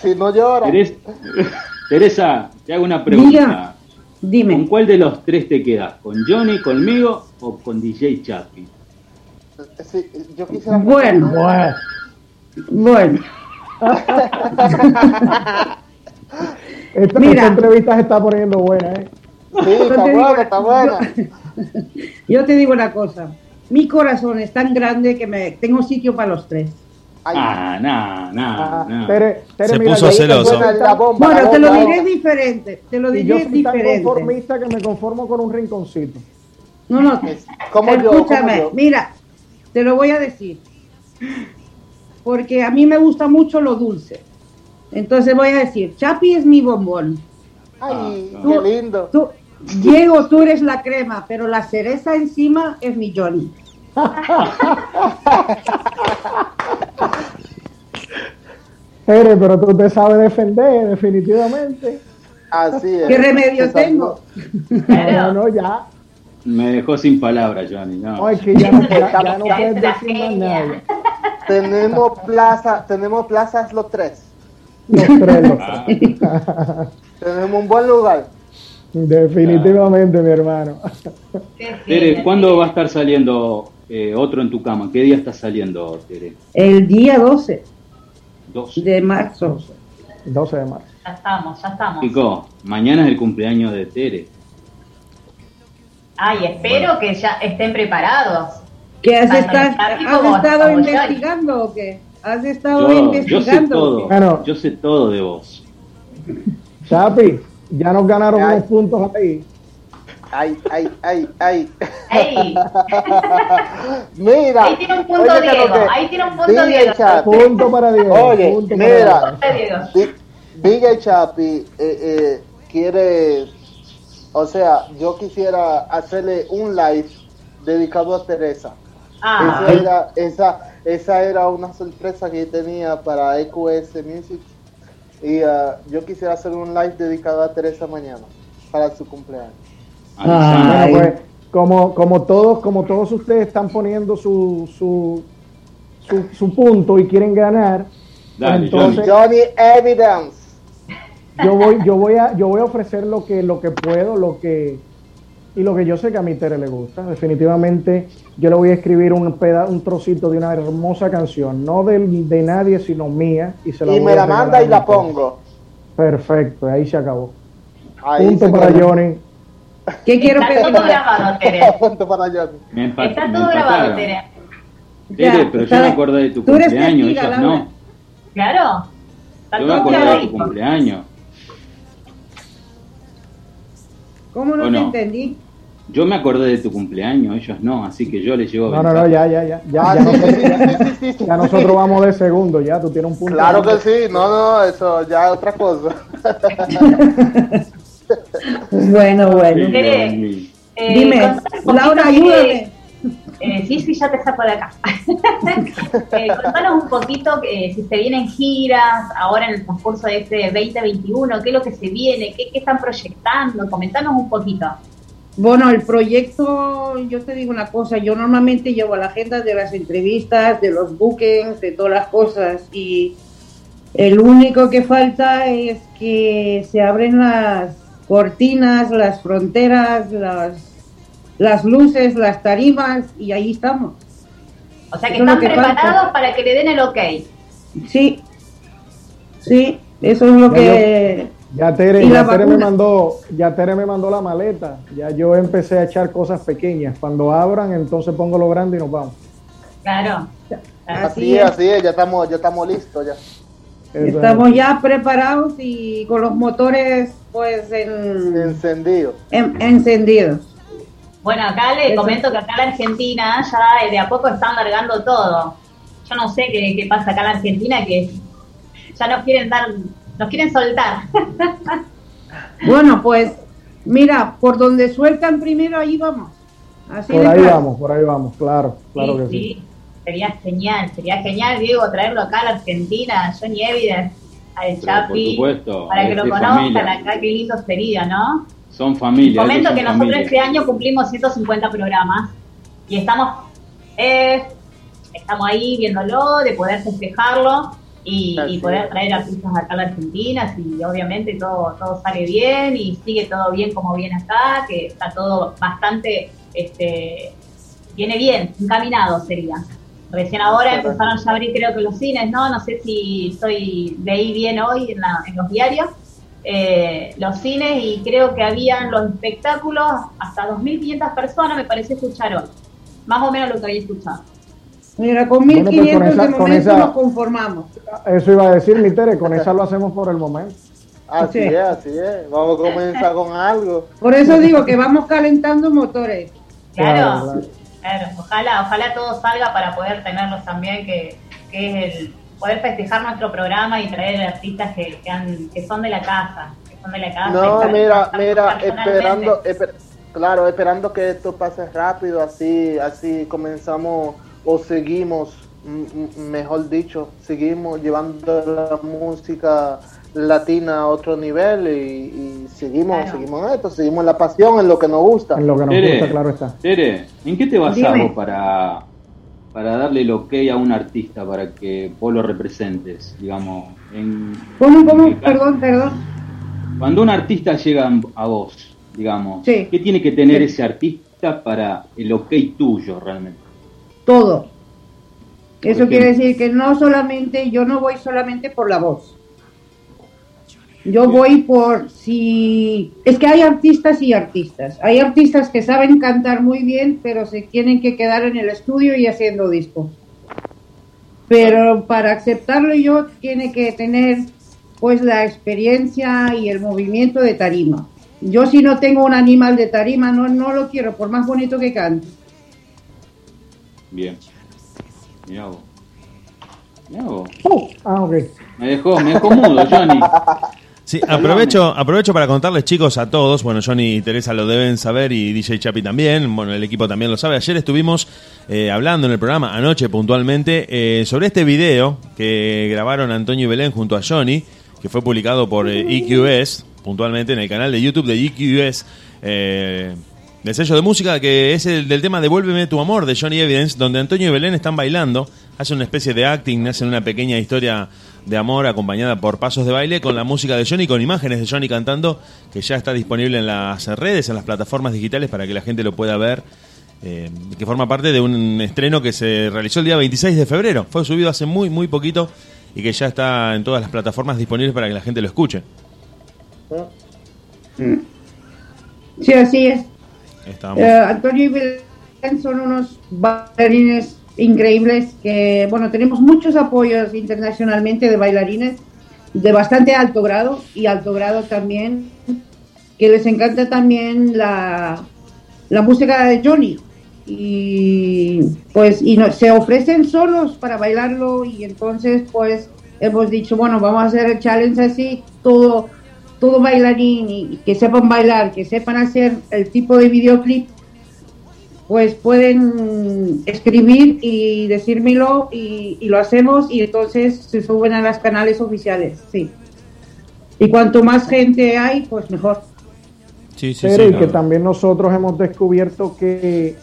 Si no llora. Teres- Teresa, te hago una pregunta. Diga. ¿Con Dime. cuál de los tres te quedas? ¿Con Johnny, conmigo o con DJ Chapi? Sí, yo quisiera. Bueno, Bueno, bueno. esta, Mira. esta entrevista se está poniendo buena, ¿eh? Sí, está Yo te digo- buena, está buena. Yo te digo una cosa. Mi corazón es tan grande que me tengo sitio para los tres. Ay, Ah, no, no, Ah, no. Tere, Tere, Se mira, puso yo- celoso. bomba, Bueno, la te lo bomba. diré diferente. Te lo Y yo diré soy tan diferente. conformista que me conformo con un rinconcito. No, no. ¿Cómo yo? Escúchame, ¿Cómo yo? mira, te lo voy a decir. Porque a mí me gusta mucho lo dulce. Entonces voy a decir, Chapi es mi bombón. Ay, Ah, qué lindo. Tú, Diego, tú eres la crema, pero la cereza encima es mi Johnny. Tere, pero tú te sabes defender, definitivamente. Así es. ¿Qué remedio tengo? No, no, no, ya. Me dejó sin palabras, Johnny. No. Es que ya, no- ya, ya no Es puedes decir más nada. Tenemos plaza, tenemos plazas los tres. Ah, Tenemos un buen lugar. Definitivamente, mi hermano. Tere. ¿cuándo va a estar saliendo eh, otro en tu cama? ¿Qué día está saliendo, Tere? El día 12 Dos. de marzo. 12 de marzo. Ya estamos, ya estamos. Chicos, mañana es el cumpleaños de Tere. Ay, espero que ya estén preparados. ¿Qué has, estado- has investigando o qué? ¿Has estado Yo, yo sé investigando? todo. Yo sé todo de vos. Chapi, ya nos ganaron Ay. unos puntos ahí. Ay, ay, ay, ay. Ey, Mira. ahí tiene un punto oye, ¿qué es lo Diego, que- ahí tiene un punto Diego. Chapi, Punto para Diego. Oye, punto mira. DJ Chapi eh, eh, quiere, o sea, yo quisiera hacerle un live dedicado a Teresa. Ah, Esa era, esa, esa era una sorpresa que tenía para EQS Music. Y ah, yo quisiera hacer un live dedicado a Teresa mañana, para su cumpleaños. Ay. Bueno, pues, como, como todos, como todos ustedes están poniendo su, su, su, su punto y quieren ganar, Dale, entonces Johnny Evidence. yo voy, yo voy a, yo voy a ofrecer lo que, lo que puedo, lo que y lo que yo sé que a mi Tere le gusta. Definitivamente yo le voy a escribir un peda, un trocito de una hermosa canción, no de, de nadie, sino mía, y se la Y voy me a la manda y la Tere. pongo. Perfecto, ahí se acabó. Ahí Punto se para quedó. Johnny. ¿Qué quiero está pedir? todo grabado, Tere. Punto para Johnny. Me empa- Está me todo grabado. Tere. Tere, Ya, pero yo me acordé de tu Tú eres cumpleaños, Laura. no. Claro. Está Yo me acordé de tu cumpleaños. ¿Cómo no ¿O te no? entendí? Yo me acordé de tu cumpleaños, ellos no, así que yo les llevo No, no, ventaja. no, ya, ya, ya. Ya, nosotros, sí, sí, sí, sí, sí. ya nosotros vamos de segundo, ya tú tienes un punto. Claro que sí, no, no, eso ya es otra cosa. Bueno, bueno. Eh, Dime, Laura, que- ayúdame. Eh, sí, ya te saco de acá. eh, contanos un poquito eh, si se vienen giras ahora en el transcurso de este 2021, qué es lo que se viene, qué, qué están proyectando, comentanos un poquito. Bueno, el proyecto, yo te digo una cosa, yo normalmente llevo la agenda de las entrevistas, de los bookings, de todas las cosas y el único que falta es que se abren las cortinas, las fronteras, las, las luces, las tarimas y ahí estamos. O sea que Eso están que preparados falta. para que le den el ok. Sí, sí, eso es lo Ya que... Ya Tere, ya Tere me mandó, ya Tere me mandó la maleta. Ya yo empecé a echar cosas pequeñas. Cuando abran, entonces pongo lo grande y nos vamos. Claro. Así es, así es, ya estamos, ya estamos listos ya. Estamos es. ya preparados y con los motores pues en, Encendido. en- encendidos. Bueno, acá le Eso. comento que acá en la Argentina ya eh, de a poco están largando todo. Yo no sé qué, qué pasa acá en la Argentina, que ya nos quieren dar, nos quieren soltar. Bueno, pues mira, por donde sueltan primero, ahí vamos. Así Por ahí claro. vamos, por ahí vamos, claro, claro que sí. Sería genial, sería genial, Diego, traerlo acá a la Argentina, Johnny Evidence, al Chapi, para que lo conozcan familia. acá, qué lindo sería, ¿no? Son familia. Comento que nosotros familia. este año cumplimos 150 programas y estamos eh, estamos ahí viéndolo, de poder festejarlo y, y poder traer artistas acá a la Argentina, si obviamente todo, todo sale bien y sigue todo bien como viene acá, que está todo bastante, este, viene bien, encaminado sería. Recién ahora empezaron ya a abrir creo que los cines, ¿no? No sé si estoy leí bien hoy en, la- en los diarios, eh, los cines y creo que habían los espectáculos hasta 2.500 personas, me parece escuchar hoy. Más o menos lo que había escuchado. Mira, con Bueno, 1500 pues, con esa- de con momento esa- nos conformamos. Eso iba a decir mi Tere, con esa lo hacemos por el momento. Así Sí. es, así es. Vamos a comenzar con algo. Por eso digo que vamos calentando motores. Claro, Claro, claro. claro. ojalá, ojalá todo salga para poder tenerlos también, que, que es el poder festejar nuestro programa y traer artistas que, que, han- que son de la casa, que son de la casa. No, mira, mira, esperando, esper- claro, esperando que esto pase rápido, así, así comenzamos o seguimos, mejor dicho, seguimos llevando la música latina a otro nivel y, y seguimos, Claro. seguimos en esto, seguimos la pasión en lo que nos gusta. En lo que nos Tere, gusta, claro está. Tere, ¿en qué te Dime. vos para, para darle el ok a un artista para que vos lo representes? Digamos, en, ¿Cómo, cómo? en qué ca- Perdón, perdón. Cuando un artista llega a vos, digamos, Sí. ¿qué tiene que tener Sí. ese artista para el ok tuyo realmente? Todo. Eso quiere decir que no solamente, yo no voy solamente por la voz. Yo voy por si... Es que hay artistas y artistas. Hay artistas que saben cantar muy bien, pero se tienen que quedar en el estudio y haciendo discos. Pero para aceptarlo yo tiene que tener pues la experiencia y el movimiento de tarima. Yo si no tengo un animal de tarima no, no lo quiero, por más bonito que cante. Bien. Mirá vos. Oh, ah, ok. Me dejó, me dejó mudo, Johnny. Sí, aprovecho, aprovecho para contarles, chicos, a todos. Bueno, Johnny y Teresa lo deben saber y DJ Chapi también. Bueno, el equipo también lo sabe. Ayer estuvimos eh, hablando en el programa, anoche puntualmente, eh, sobre este video que grabaron Antonio y Belén junto a Johnny, que fue publicado por eh, EQS, puntualmente en el canal de YouTube de EQS. Eh, del sello de música que es el del tema Devuélveme tu amor de Johnny Evidence, donde Antonio y Belén están bailando, hacen una especie de acting, hacen una pequeña historia de amor acompañada por pasos de baile con la música de Johnny, con imágenes de Johnny cantando, que ya está disponible en las redes, en las plataformas digitales para que la gente lo pueda ver, eh, que forma parte de un estreno que se realizó el día 26 de febrero, fue subido hace muy, muy poquito y que ya está en todas las plataformas disponibles para que la gente lo escuche. Sí, así es. Estábamos- Eh, Antonio y Belén son unos bailarines increíbles que, bueno, tenemos muchos apoyos internacionalmente de bailarines de bastante alto grado y alto grado también, que les encanta también la, la música de Johnny. Y pues y no, se ofrecen solos para bailarlo y entonces pues hemos dicho, bueno, vamos a hacer el challenge así, todo todo bailarín y que sepan bailar, que sepan hacer el tipo de videoclip, pues pueden escribir y decírmelo y, y lo hacemos y entonces se suben a los canales oficiales, sí. Y cuanto más gente hay, pues mejor. Sí, sí, Pero sí, y no, que también nosotros hemos descubierto que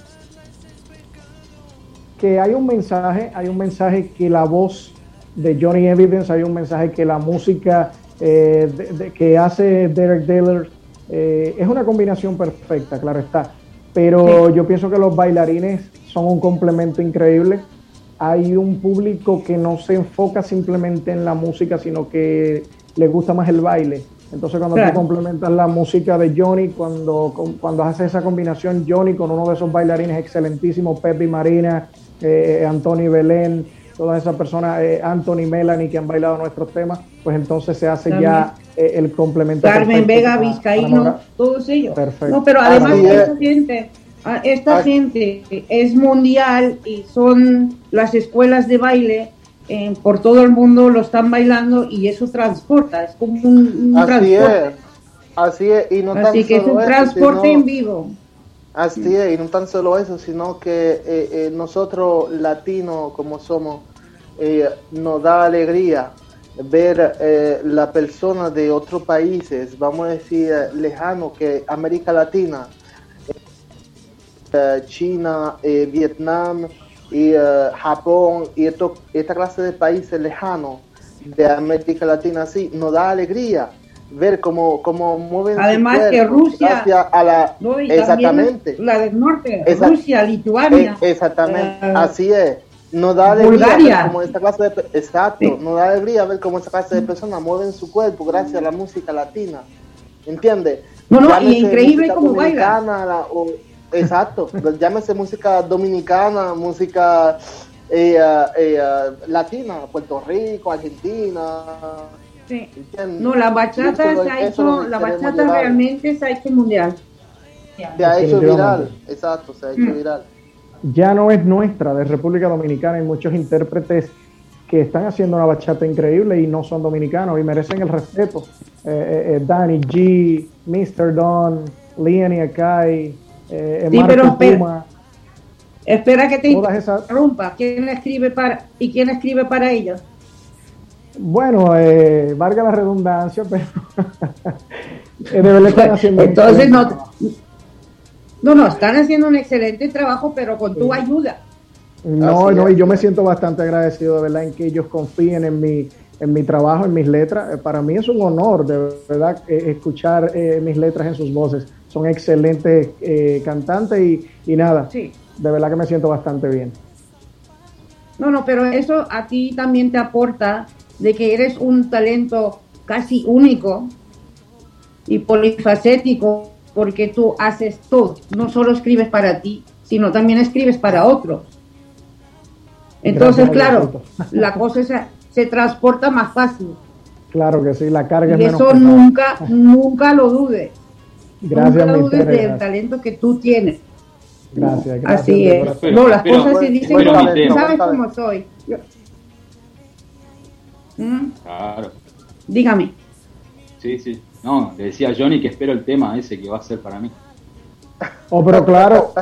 que hay un mensaje, hay un mensaje que la voz de Johnny Evidence, hay un mensaje que la música eh, de- de- que hace Derek Taylor eh, es una combinación perfecta, claro está. Pero yo pienso que los bailarines son un complemento increíble. Hay un público que no se enfoca simplemente en la música, sino que le gusta más el baile. Entonces cuando Claro. tú complementas la música de Johnny, cuando, cuando hace esa combinación Johnny con uno de esos bailarines excelentísimos, Pepe Marina, eh, Anthony Belén, todas esas personas, eh, Anthony Melanie que han bailado nuestros temas, pues entonces se hace También. ya eh, el complemento. Carmen Vega, para Vizcaíno, todos ellos. Perfecto. No, pero además Así es. esta gente, ah, esta Ah. gente es mundial y son las escuelas de baile eh, por todo el mundo lo están bailando y eso transporta, es como un, un Así transporte. es. Así es. Y no Así tan que es un eso, transporte sino- en vivo. Así es, y no tan solo eso, sino que eh, eh, nosotros latinos como somos, eh, nos da alegría ver la persona de otros países, vamos a decir, lejano que América Latina, China, Vietnam y Japón y esto, esta clase de países lejanos de América Latina, así, nos da alegría ver cómo, cómo mueven Además que Rusia, gracias a la ¿no? Y exactamente la del norte, Esa- Rusia, Lituania. eh, exactamente, eh, así es. Nos da alegría cómo esta clase de exacto, Sí. nos da alegría ver cómo esta clase de personas mueven su cuerpo gracias a la música latina. ¿Entiendes? No, no, y Llámese increíble música cómo baila. la- o- exacto, llámese música dominicana, música eh, latina, Puerto Rico, Argentina. Sí. No, la bachata se ha hecho, la bachata realmente se ha hecho mundial. Se ha hecho viral, exacto, se ha hecho Mm. viral. ya no es nuestra, de República Dominicana. Hay muchos intérpretes que están haciendo una bachata increíble y no son dominicanos y merecen el respeto. Eh, eh, eh, Danny G, Mr. Don, Liani Akai, eh, Sí, Marco pero espera. Puma, Espera que te interrumpa. ¿Quién escribe para y quién escribe para ellos? Bueno, eh, valga la redundancia, pero eh, de verdad están haciendo Entonces no, no, no, están haciendo un excelente trabajo, pero con tu ayuda. No, no, y yo me siento bastante agradecido de verdad en que ellos confíen en mi, en mi trabajo, en mis letras. Eh, Para mí es un honor de verdad eh, escuchar eh, mis letras en sus voces. Son excelentes eh, cantantes y, y nada, Sí. de verdad que me siento bastante bien. No, no, pero eso a ti también te aporta de que eres un talento casi único y polifacético porque tú haces todo, no solo escribes para ti, sino también escribes para otros. Entonces, claro, la cosa se, se transporta más fácil. Claro que sí, la carga es Y menos eso pesada. nunca, nunca lo dudes. Gracias, nunca lo dudes del gracias. talento que tú tienes. Gracias, gracias. Así es. Pero- no, las pero- cosas se dicen como- ¿Sabes cómo soy? Yo- ¿Mm? Claro. Dígame. Sí, sí. No, le decía a Johnny que espero el tema ese que va a ser para mí. Oh, pero claro,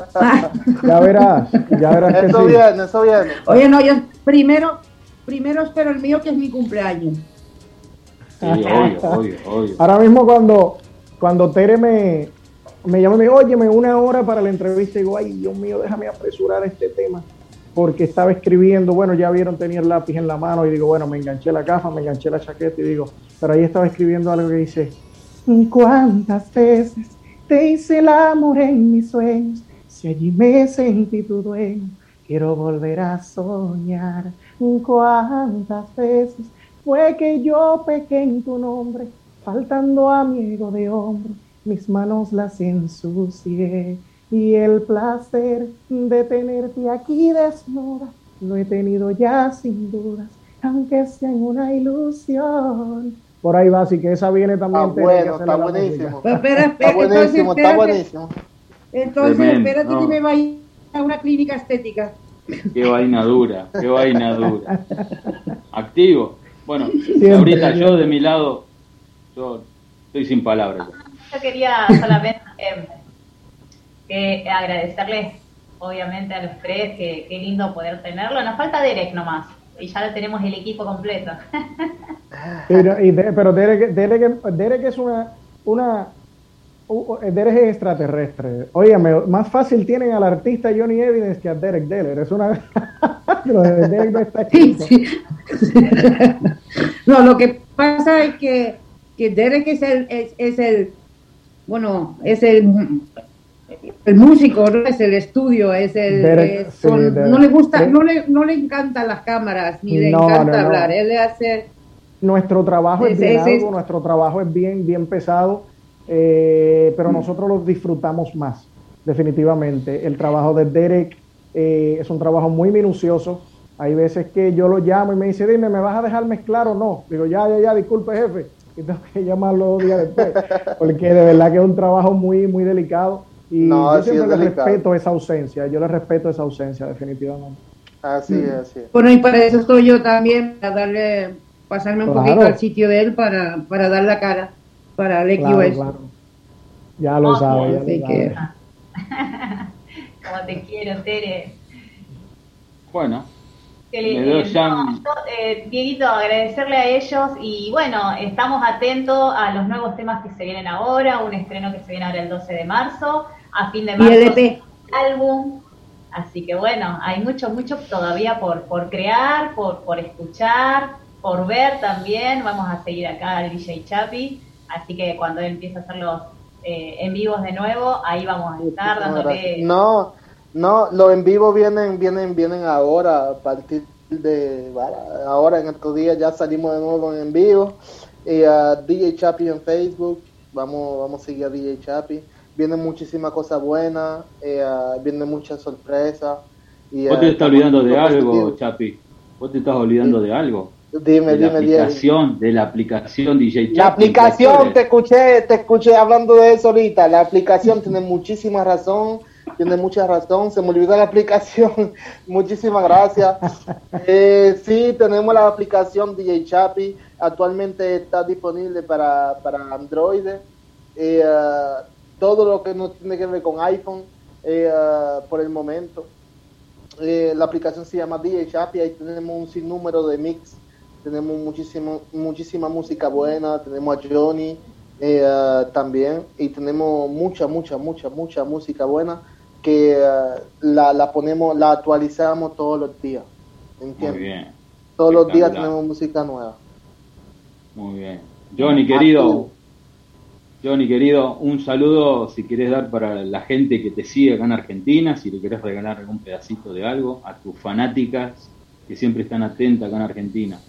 ya verás, ya verás que Eso sí. viene, eso viene. Oye, no, yo primero, primero espero el mío que es mi cumpleaños. Sí, obvio, obvio, obvio. Ahora mismo cuando, cuando Tere me, me llama y me dice, óyeme, una hora para la entrevista, digo, ay, Dios mío, déjame apresurar este tema, porque estaba escribiendo, bueno, ya vieron, tenía el lápiz en la mano, y digo, bueno, me enganché la gafa, me enganché la chaqueta, y digo, pero ahí estaba escribiendo algo que dice, ¿cuántas veces te hice el amor en mis sueños? Si allí me sentí tu dueño, quiero volver a soñar. ¿Cuántas veces fue que yo pequé en tu nombre, faltando a mi ego de hombre? Mis manos las ensucié y el placer de tenerte aquí desnuda lo he tenido ya sin dudas, aunque sea en una ilusión. Por ahí va, así que esa viene también. Que bueno, está buenísimo. Pero espera, Está espera, entonces buenísimo, está espérate, buenísimo. entonces Tremendo, espérate no. que me vaya a una clínica estética. Qué vaina dura, qué vaina dura. Activo. Bueno, Siempre. ahorita yo de mi lado, yo estoy sin palabras. Yo quería solamente eh, que agradecerles, obviamente, a los tres, que qué lindo poder tenerlo. Nos falta Derek nomás, y ya tenemos el equipo completo. Pero, y de- pero Derek, Derek- Derek es una, una Derek es extraterrestre. Óigame, más fácil tienen al artista Johnny Evidence que a Derek Deller. Es una Lo de Derek no está Sí, sí. no, lo que pasa es que, que Derek es el, es, es el, bueno, es el, el músico, no es el estudio, es el, Derek, es- sí, son- Derek. no le gusta, Derek. no le, no le encantan las cámaras, ni le No, encanta no, hablar, él le hace, Nuestro trabajo es Ese- bien es- arduo, nuestro trabajo es bien, bien pesado, eh, pero nosotros lo disfrutamos más, definitivamente. El trabajo de Derek eh, es un trabajo muy minucioso. Hay veces que yo lo llamo y me dice, dime, ¿me vas a dejar mezclar o no? Digo, ya, ya, ya, disculpe, jefe. Y tengo que llamarlo dos días después, porque de verdad que es un trabajo muy, muy delicado. Y No, yo siempre es le delicado. respeto esa ausencia, yo le respeto esa ausencia, definitivamente. Así es, así es. bueno, y para eso estoy yo también, para darle, pasarme un Claro. poquito al sitio de él para, para dar la cara, para el Claro. Ya lo Oh, sabe, ya lo sabe. Como te quiero, Tere. Bueno, Que le- eh, ya- no, yo, eh, Dieguito, agradecerle a ellos y bueno, estamos atentos a los nuevos temas que se vienen ahora, un estreno que se viene ahora el 12 de marzo, a fin de marzo el EP. álbum, así que bueno, hay mucho, mucho todavía por, por crear, por, por escuchar, por ver también, vamos a seguir acá al DJ Chapi, así que cuando él empiece a hacer los eh, en vivos de nuevo, ahí vamos a estar dándole... No, no, los en vivo vienen, vienen, vienen ahora, a partir de bueno, ahora en estos días ya salimos de nuevo en vivo. Y a DJ Chapi en Facebook, vamos, vamos a seguir a DJ Chapi. Vienen muchísimas cosas buenas, eh, vienen muchas sorpresas. Y, vos ah, te estás olvidando de algo. Chapi. Vos te estás olvidando de algo. Dime, de la dime, Diego. aplicación, de la aplicación DJ Chapi. La aplicación, te te escuché, te escuché hablando de eso ahorita. La aplicación tiene muchísima razón, tiene mucha razón. Se me olvidó la aplicación. Muchísimas gracias. Eh, sí, tenemos la aplicación DJ Chapi. Actualmente está disponible para, para Android. Eh, ah, todo lo que no tiene que ver con iPhone eh, ah, por el momento. Eh, la aplicación se llama DJ Chapi, ahí tenemos un sinnúmero de mix, tenemos muchísimo, muchísima música buena, tenemos a Johnny eh, ah, también, y tenemos mucha, mucha, mucha, mucha música buena que ah, la, la ponemos, la actualizamos todos los días, Muy ¿entiendes? bien, Todos los días tenemos música nueva. muy bien. Johnny, querido, Johnny, querido, un saludo si querés dar para la gente que te sigue acá en Argentina, si le querés regalar algún pedacito de algo, a tus fanáticas que siempre están atentas acá en Argentina.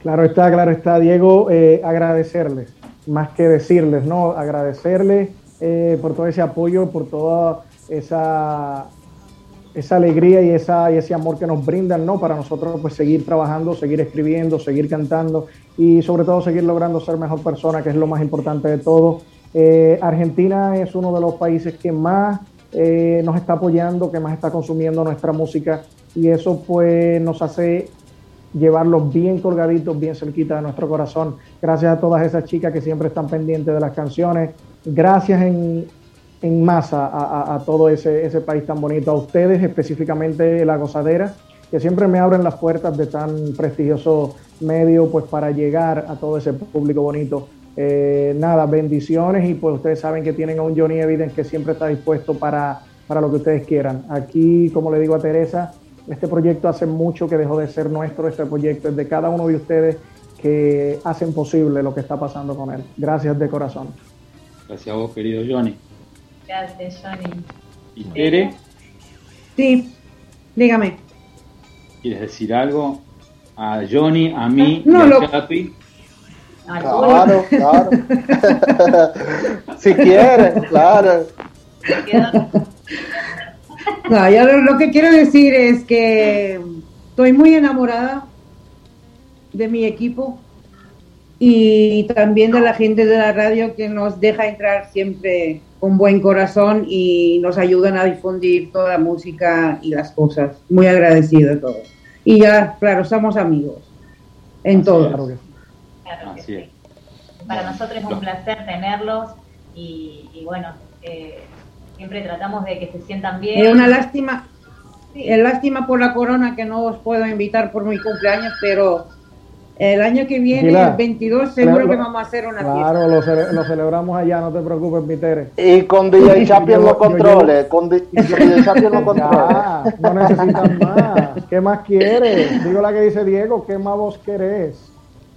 Claro está, claro está, Diego, eh, agradecerles, más que decirles, ¿no? Agradecerles eh, por todo ese apoyo, por toda esa, esa alegría y, esa, y ese amor que nos brindan, ¿no? Para nosotros, pues, seguir trabajando, seguir escribiendo, seguir cantando y sobre todo seguir logrando ser mejor persona, que es lo más importante de todo. Eh, Argentina es uno de los países que más eh, nos está apoyando, que más está consumiendo nuestra música y eso pues nos hace llevarlos bien colgaditos, bien cerquita de nuestro corazón. Gracias a todas esas chicas que siempre están pendientes de las canciones. Gracias en, en masa a, todo ese, ese país tan bonito. A ustedes, específicamente La Gozadera, que siempre me abren las puertas de tan prestigioso medio pues para llegar a todo ese público bonito. Eh, nada, bendiciones y pues ustedes saben que tienen a un Johnny Evidence que siempre está dispuesto para, para lo que ustedes quieran. Aquí, como le digo a Teresa, este proyecto hace mucho que dejó de ser nuestro, este proyecto es de cada uno de ustedes que hacen posible lo que está pasando con él. Gracias de corazón. Gracias a vos, querido Johnny. Gracias, Johnny. Y Tere, Sí, dígame. ¿quieres decir algo? A Johnny, a mí No, y a lo- Chapi. Claro, claro. si quieres, claro. No, yo lo, lo que quiero decir es que estoy muy enamorada de mi equipo y también de la gente de la radio que nos deja entrar siempre con buen corazón y nos ayudan a difundir toda la música y las cosas. Muy agradecido de todo. Y ya, claro, somos amigos en todo. Claro que sí. Claro que Así sí. es. Para nosotros es un placer tenerlos y, y bueno, eh, siempre tratamos de que se sientan bien. Es una lástima, Sí. es lástima por la corona que no os puedo invitar por mi cumpleaños, pero el año que viene, el 22, seguro Lo- que vamos a hacer una fiesta. Claro, lo, cele- lo celebramos allá, no te preocupes, mi Tere. Y con DJ Chapi en los yo controles. Con di- DJ Chapi en los controles. Ya, no necesitas más. ¿Qué más quieres? Digo la que dice Diego, ¿qué más vos querés?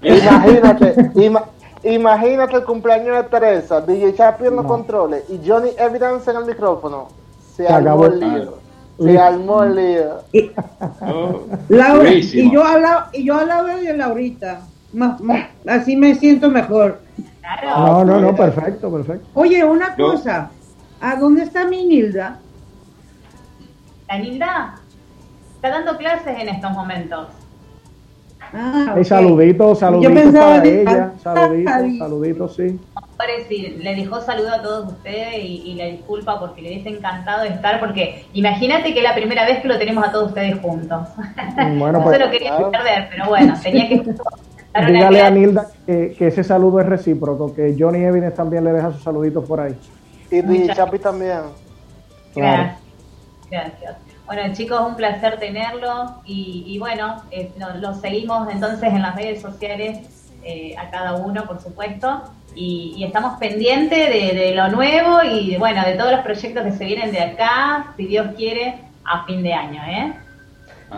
Imagínate, ima- imagínate el cumpleaños de Teresa, DJ Chapi en los controles y Johnny Evidence en el micrófono. Se Se acabó. el lío. Se armó el lío. Y, Oh, Laura, buenísimo. y yo hablaba, y yo hablaba de Laurita. Ma- ma- así me siento mejor. Claro. No, no, no, perfecto, perfecto. Oye, una cosa. ¿A dónde está mi Nilda? La linda está dando clases en estos momentos. Ah, Hey, saluditos, saluditos pensaba para que- ella. Saluditos, saluditos, sí. Sí, le dejó saludo a todos ustedes y, y le disculpa porque le hubiese encantado estar, porque imagínate que es la primera vez que lo tenemos a todos ustedes juntos. Bueno, no pues se lo quería claro. perder, pero bueno, tenía que dígale a. Nilda que, que ese saludo es recíproco, que Johnny Evidence también le deja sus saluditos por ahí. Y Chapi también. Claro. Gracias. Gracias. Bueno, chicos, un placer tenerlo y, y bueno, eh, lo, lo seguimos entonces en las redes sociales eh, a cada uno, por supuesto, y, y estamos pendientes de, de lo nuevo y de, bueno, de todos los proyectos que se vienen de acá, si Dios quiere, a fin de año, ¿eh?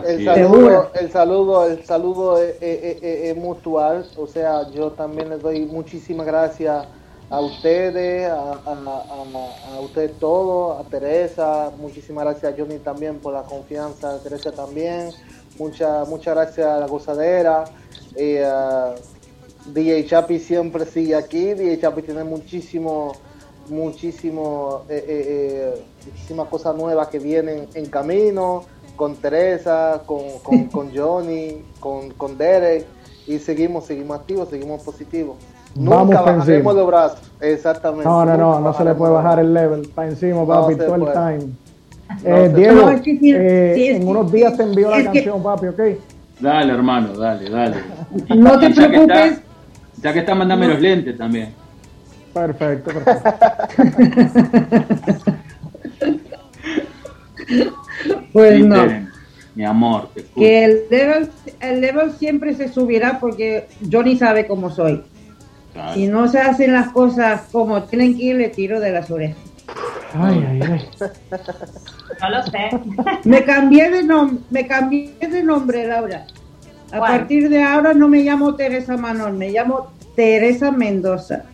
El saludo, el saludo, el saludo es, es- es- es mutual. O sea, yo también les doy muchísimas gracias a ustedes, a, a, a- a ustedes todos, a Teresa. Muchísimas gracias a Johnny también por la confianza, a Teresa también. Muchas muchas gracias a la gozadera. Eh, DJ Chapi siempre sigue aquí. DJ Chapi tiene muchísimo, muchísimo, eh, eh, eh, muchísimas cosas nuevas que vienen en camino con Teresa, con, con, con Johnny, con, con Derek y seguimos, seguimos activos, seguimos positivos. Vamos Nunca pa' bajaremos encima. los brazos, exactamente. No, no, no, Nunca no se le puede bajar el level. Para encima, No papi, se todo el time. No Eh, Diego, puede. No, es que sí, eh, en que- unos días te envío la que- canción, papi, ¿ok? Dale, hermano, dale, dale. No te ya que preocupes. está- ya que está, mandame los lentes también. Perfecto, perfecto. Pues Sí, no. Tere, Mi amor, te. Que el level, el level siempre se subirá porque Johnny sabe cómo soy. Claro. Si no se hacen las cosas como tienen que ir, le tiro de las orejas. Ay, ay, ay. No lo sé. Me cambié de nombre, me cambié de nombre, Laura. A ¿Cuál? partir de ahora no me llamo Teresa Manón, me llamo Teresa Mendoza.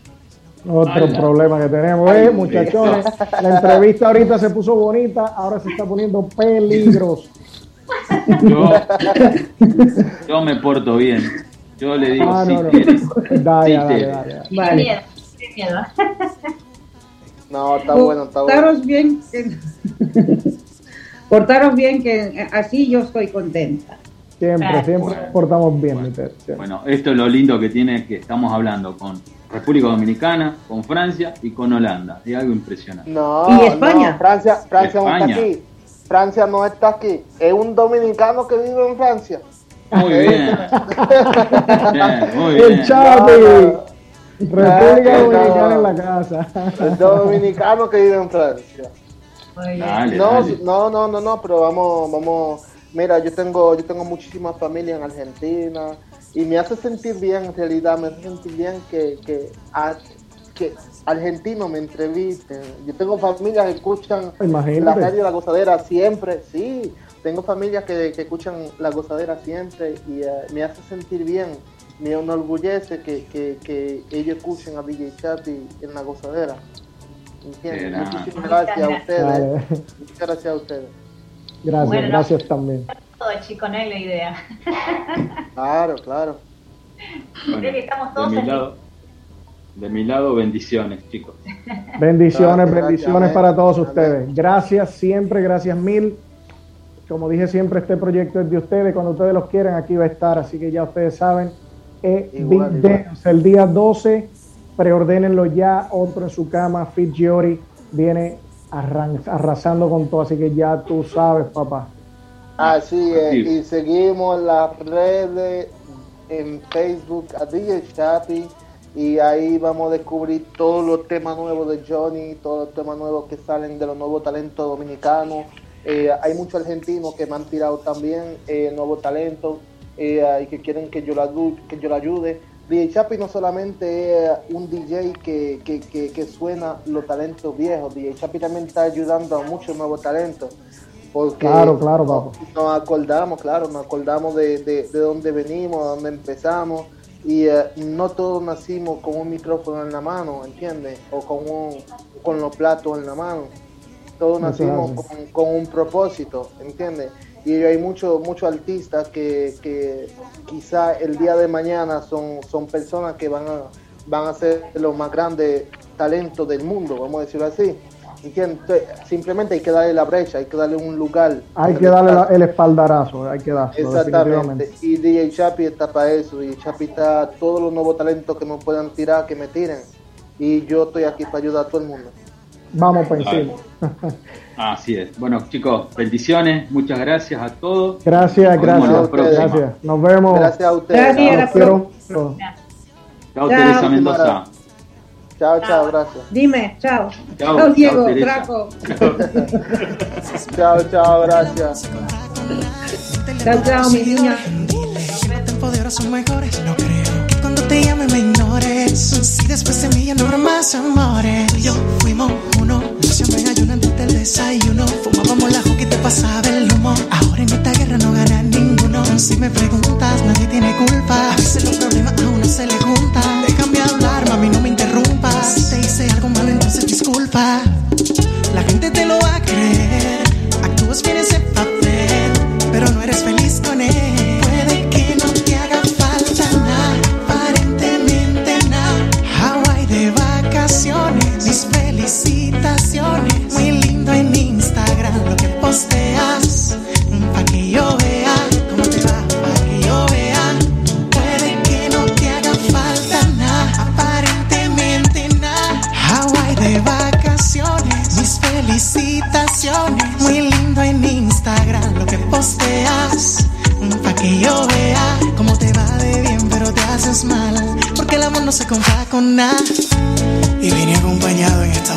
Otro problema que tenemos, Ay, eh, muchachones. La entrevista ahorita se puso bonita, ahora se está poniendo peligros. Yo, yo me porto bien. Yo le digo Ah, sí, no, no. Dale, Sí, dale, dale, dale. Qué Vale. miedo, qué miedo. No, está bueno, está bueno. Portaros bien, que... portaros bien, que así yo estoy contenta. Siempre, Claro. siempre Bueno. portamos bien, Bueno. siempre. Bueno, esto es lo lindo que tiene que estamos hablando con República Dominicana, con Francia y con Holanda. Es algo impresionante. No, ¿Y España? no, Francia, Francia no España. está aquí. Francia no está aquí. Es un dominicano que vive en Francia. Muy bien. Bien, muy bien. El Chapi. República No, no. Dominicana en la casa. El dominicano que vive en Francia. Dale, No, dale. no, no, no, no, pero vamos, vamos. Mira, yo tengo, yo tengo muchísima familia en Argentina y me hace sentir bien, en realidad, me hace sentir bien que, que, a- que argentinos me entrevisten. Yo tengo familias que escuchan Imagínate. la radio La Gozadera siempre, sí. Tengo familias que, que escuchan La Gozadera siempre y eh, me hace sentir bien. Me enorgullece que, que, que ellos escuchen a DJ Chapi en La Gozadera. Muchísimas gracias a ustedes. Muchas gracias a ustedes. Gracias, Bueno, no. gracias también. Todo chico, no es la idea. Claro, claro. Bueno, Creo que estamos de mi lado, de mi lado, bendiciones, chicos. Bendiciones, Gracias, bendiciones gracias, para todos ustedes. Gracias siempre, gracias mil. Como dije siempre, este proyecto es de ustedes. Cuando ustedes los quieran, aquí va a estar. Así que ya ustedes saben. Eh, Igual, Big igual. Dance, el día 12. Preordénenlo ya. Otro en su cama. Fit Giori viene arrasando con todo. Así que ya tú sabes, papá. Así es. Y seguimos las redes en Facebook a DJ Chapi. Y ahí vamos a descubrir todos los temas nuevos de Johnny, todos los temas nuevos que salen de los nuevos talentos dominicanos. Eh, hay muchos argentinos que me han tirado también eh, nuevos talentos eh, y que quieren que yo, la, que yo la ayude. DJ Chapi no solamente es un DJ que, que, que, que suena los talentos viejos, DJ Chapi también está ayudando a muchos nuevos talentos. Porque Claro, claro, papá. nos acordamos, claro, nos acordamos de, de, de dónde venimos, de dónde empezamos. Y eh, no todos nacimos con un micrófono en la mano, ¿entiendes? O con, un, con los platos en la mano. Todos nacimos con, con un propósito, ¿entiendes? Y hay muchos muchos artistas que, que quizá el día de mañana son, son personas que van a, van a ser los más grandes talentos del mundo, vamos a decirlo así. ¿Entiendes? Entonces, Simplemente hay que darle la brecha, hay que darle un lugar. Hay que darle la- el espaldarazo. Hay que darlo. Exactamente. Y DJ Chapi está para eso. Y Chapi está todos los nuevos talentos que me puedan tirar, que me tiren. Y yo estoy aquí para ayudar a todo el mundo. Vamos para encima. Así es. Bueno, chicos, bendiciones. Muchas gracias a todos. Gracias, Nos gracias. Gracias. Nos vemos. Gracias a ustedes. Gracias. Chao, Chao. Teresa Mendoza. Chao, chao, gracias. Dime, chao. Chao, Chao, Diego. Draco. Chao, chao, gracias. Chao, chao, mi niña. Que no te empodero, son mejores. No creo que cuando te llame me ignores. Si después de mí ya no amores. Y yo fuimos uno. No siempre en ayuno antes del desayuno. Fumábamos la y te pasaba el humo. Ahora en esta guerra no gana ninguno. Si me preguntas, nadie tiene culpa. A veces los problemas a uno se le juntan. Déjame hablar, mami, no me interrumpas. Si te hice algo malo, entonces disculpa. La gente te lo va a creer. Actúas bien ese papel, Porque el amor no se compra con nada. Y vine acompañado en esta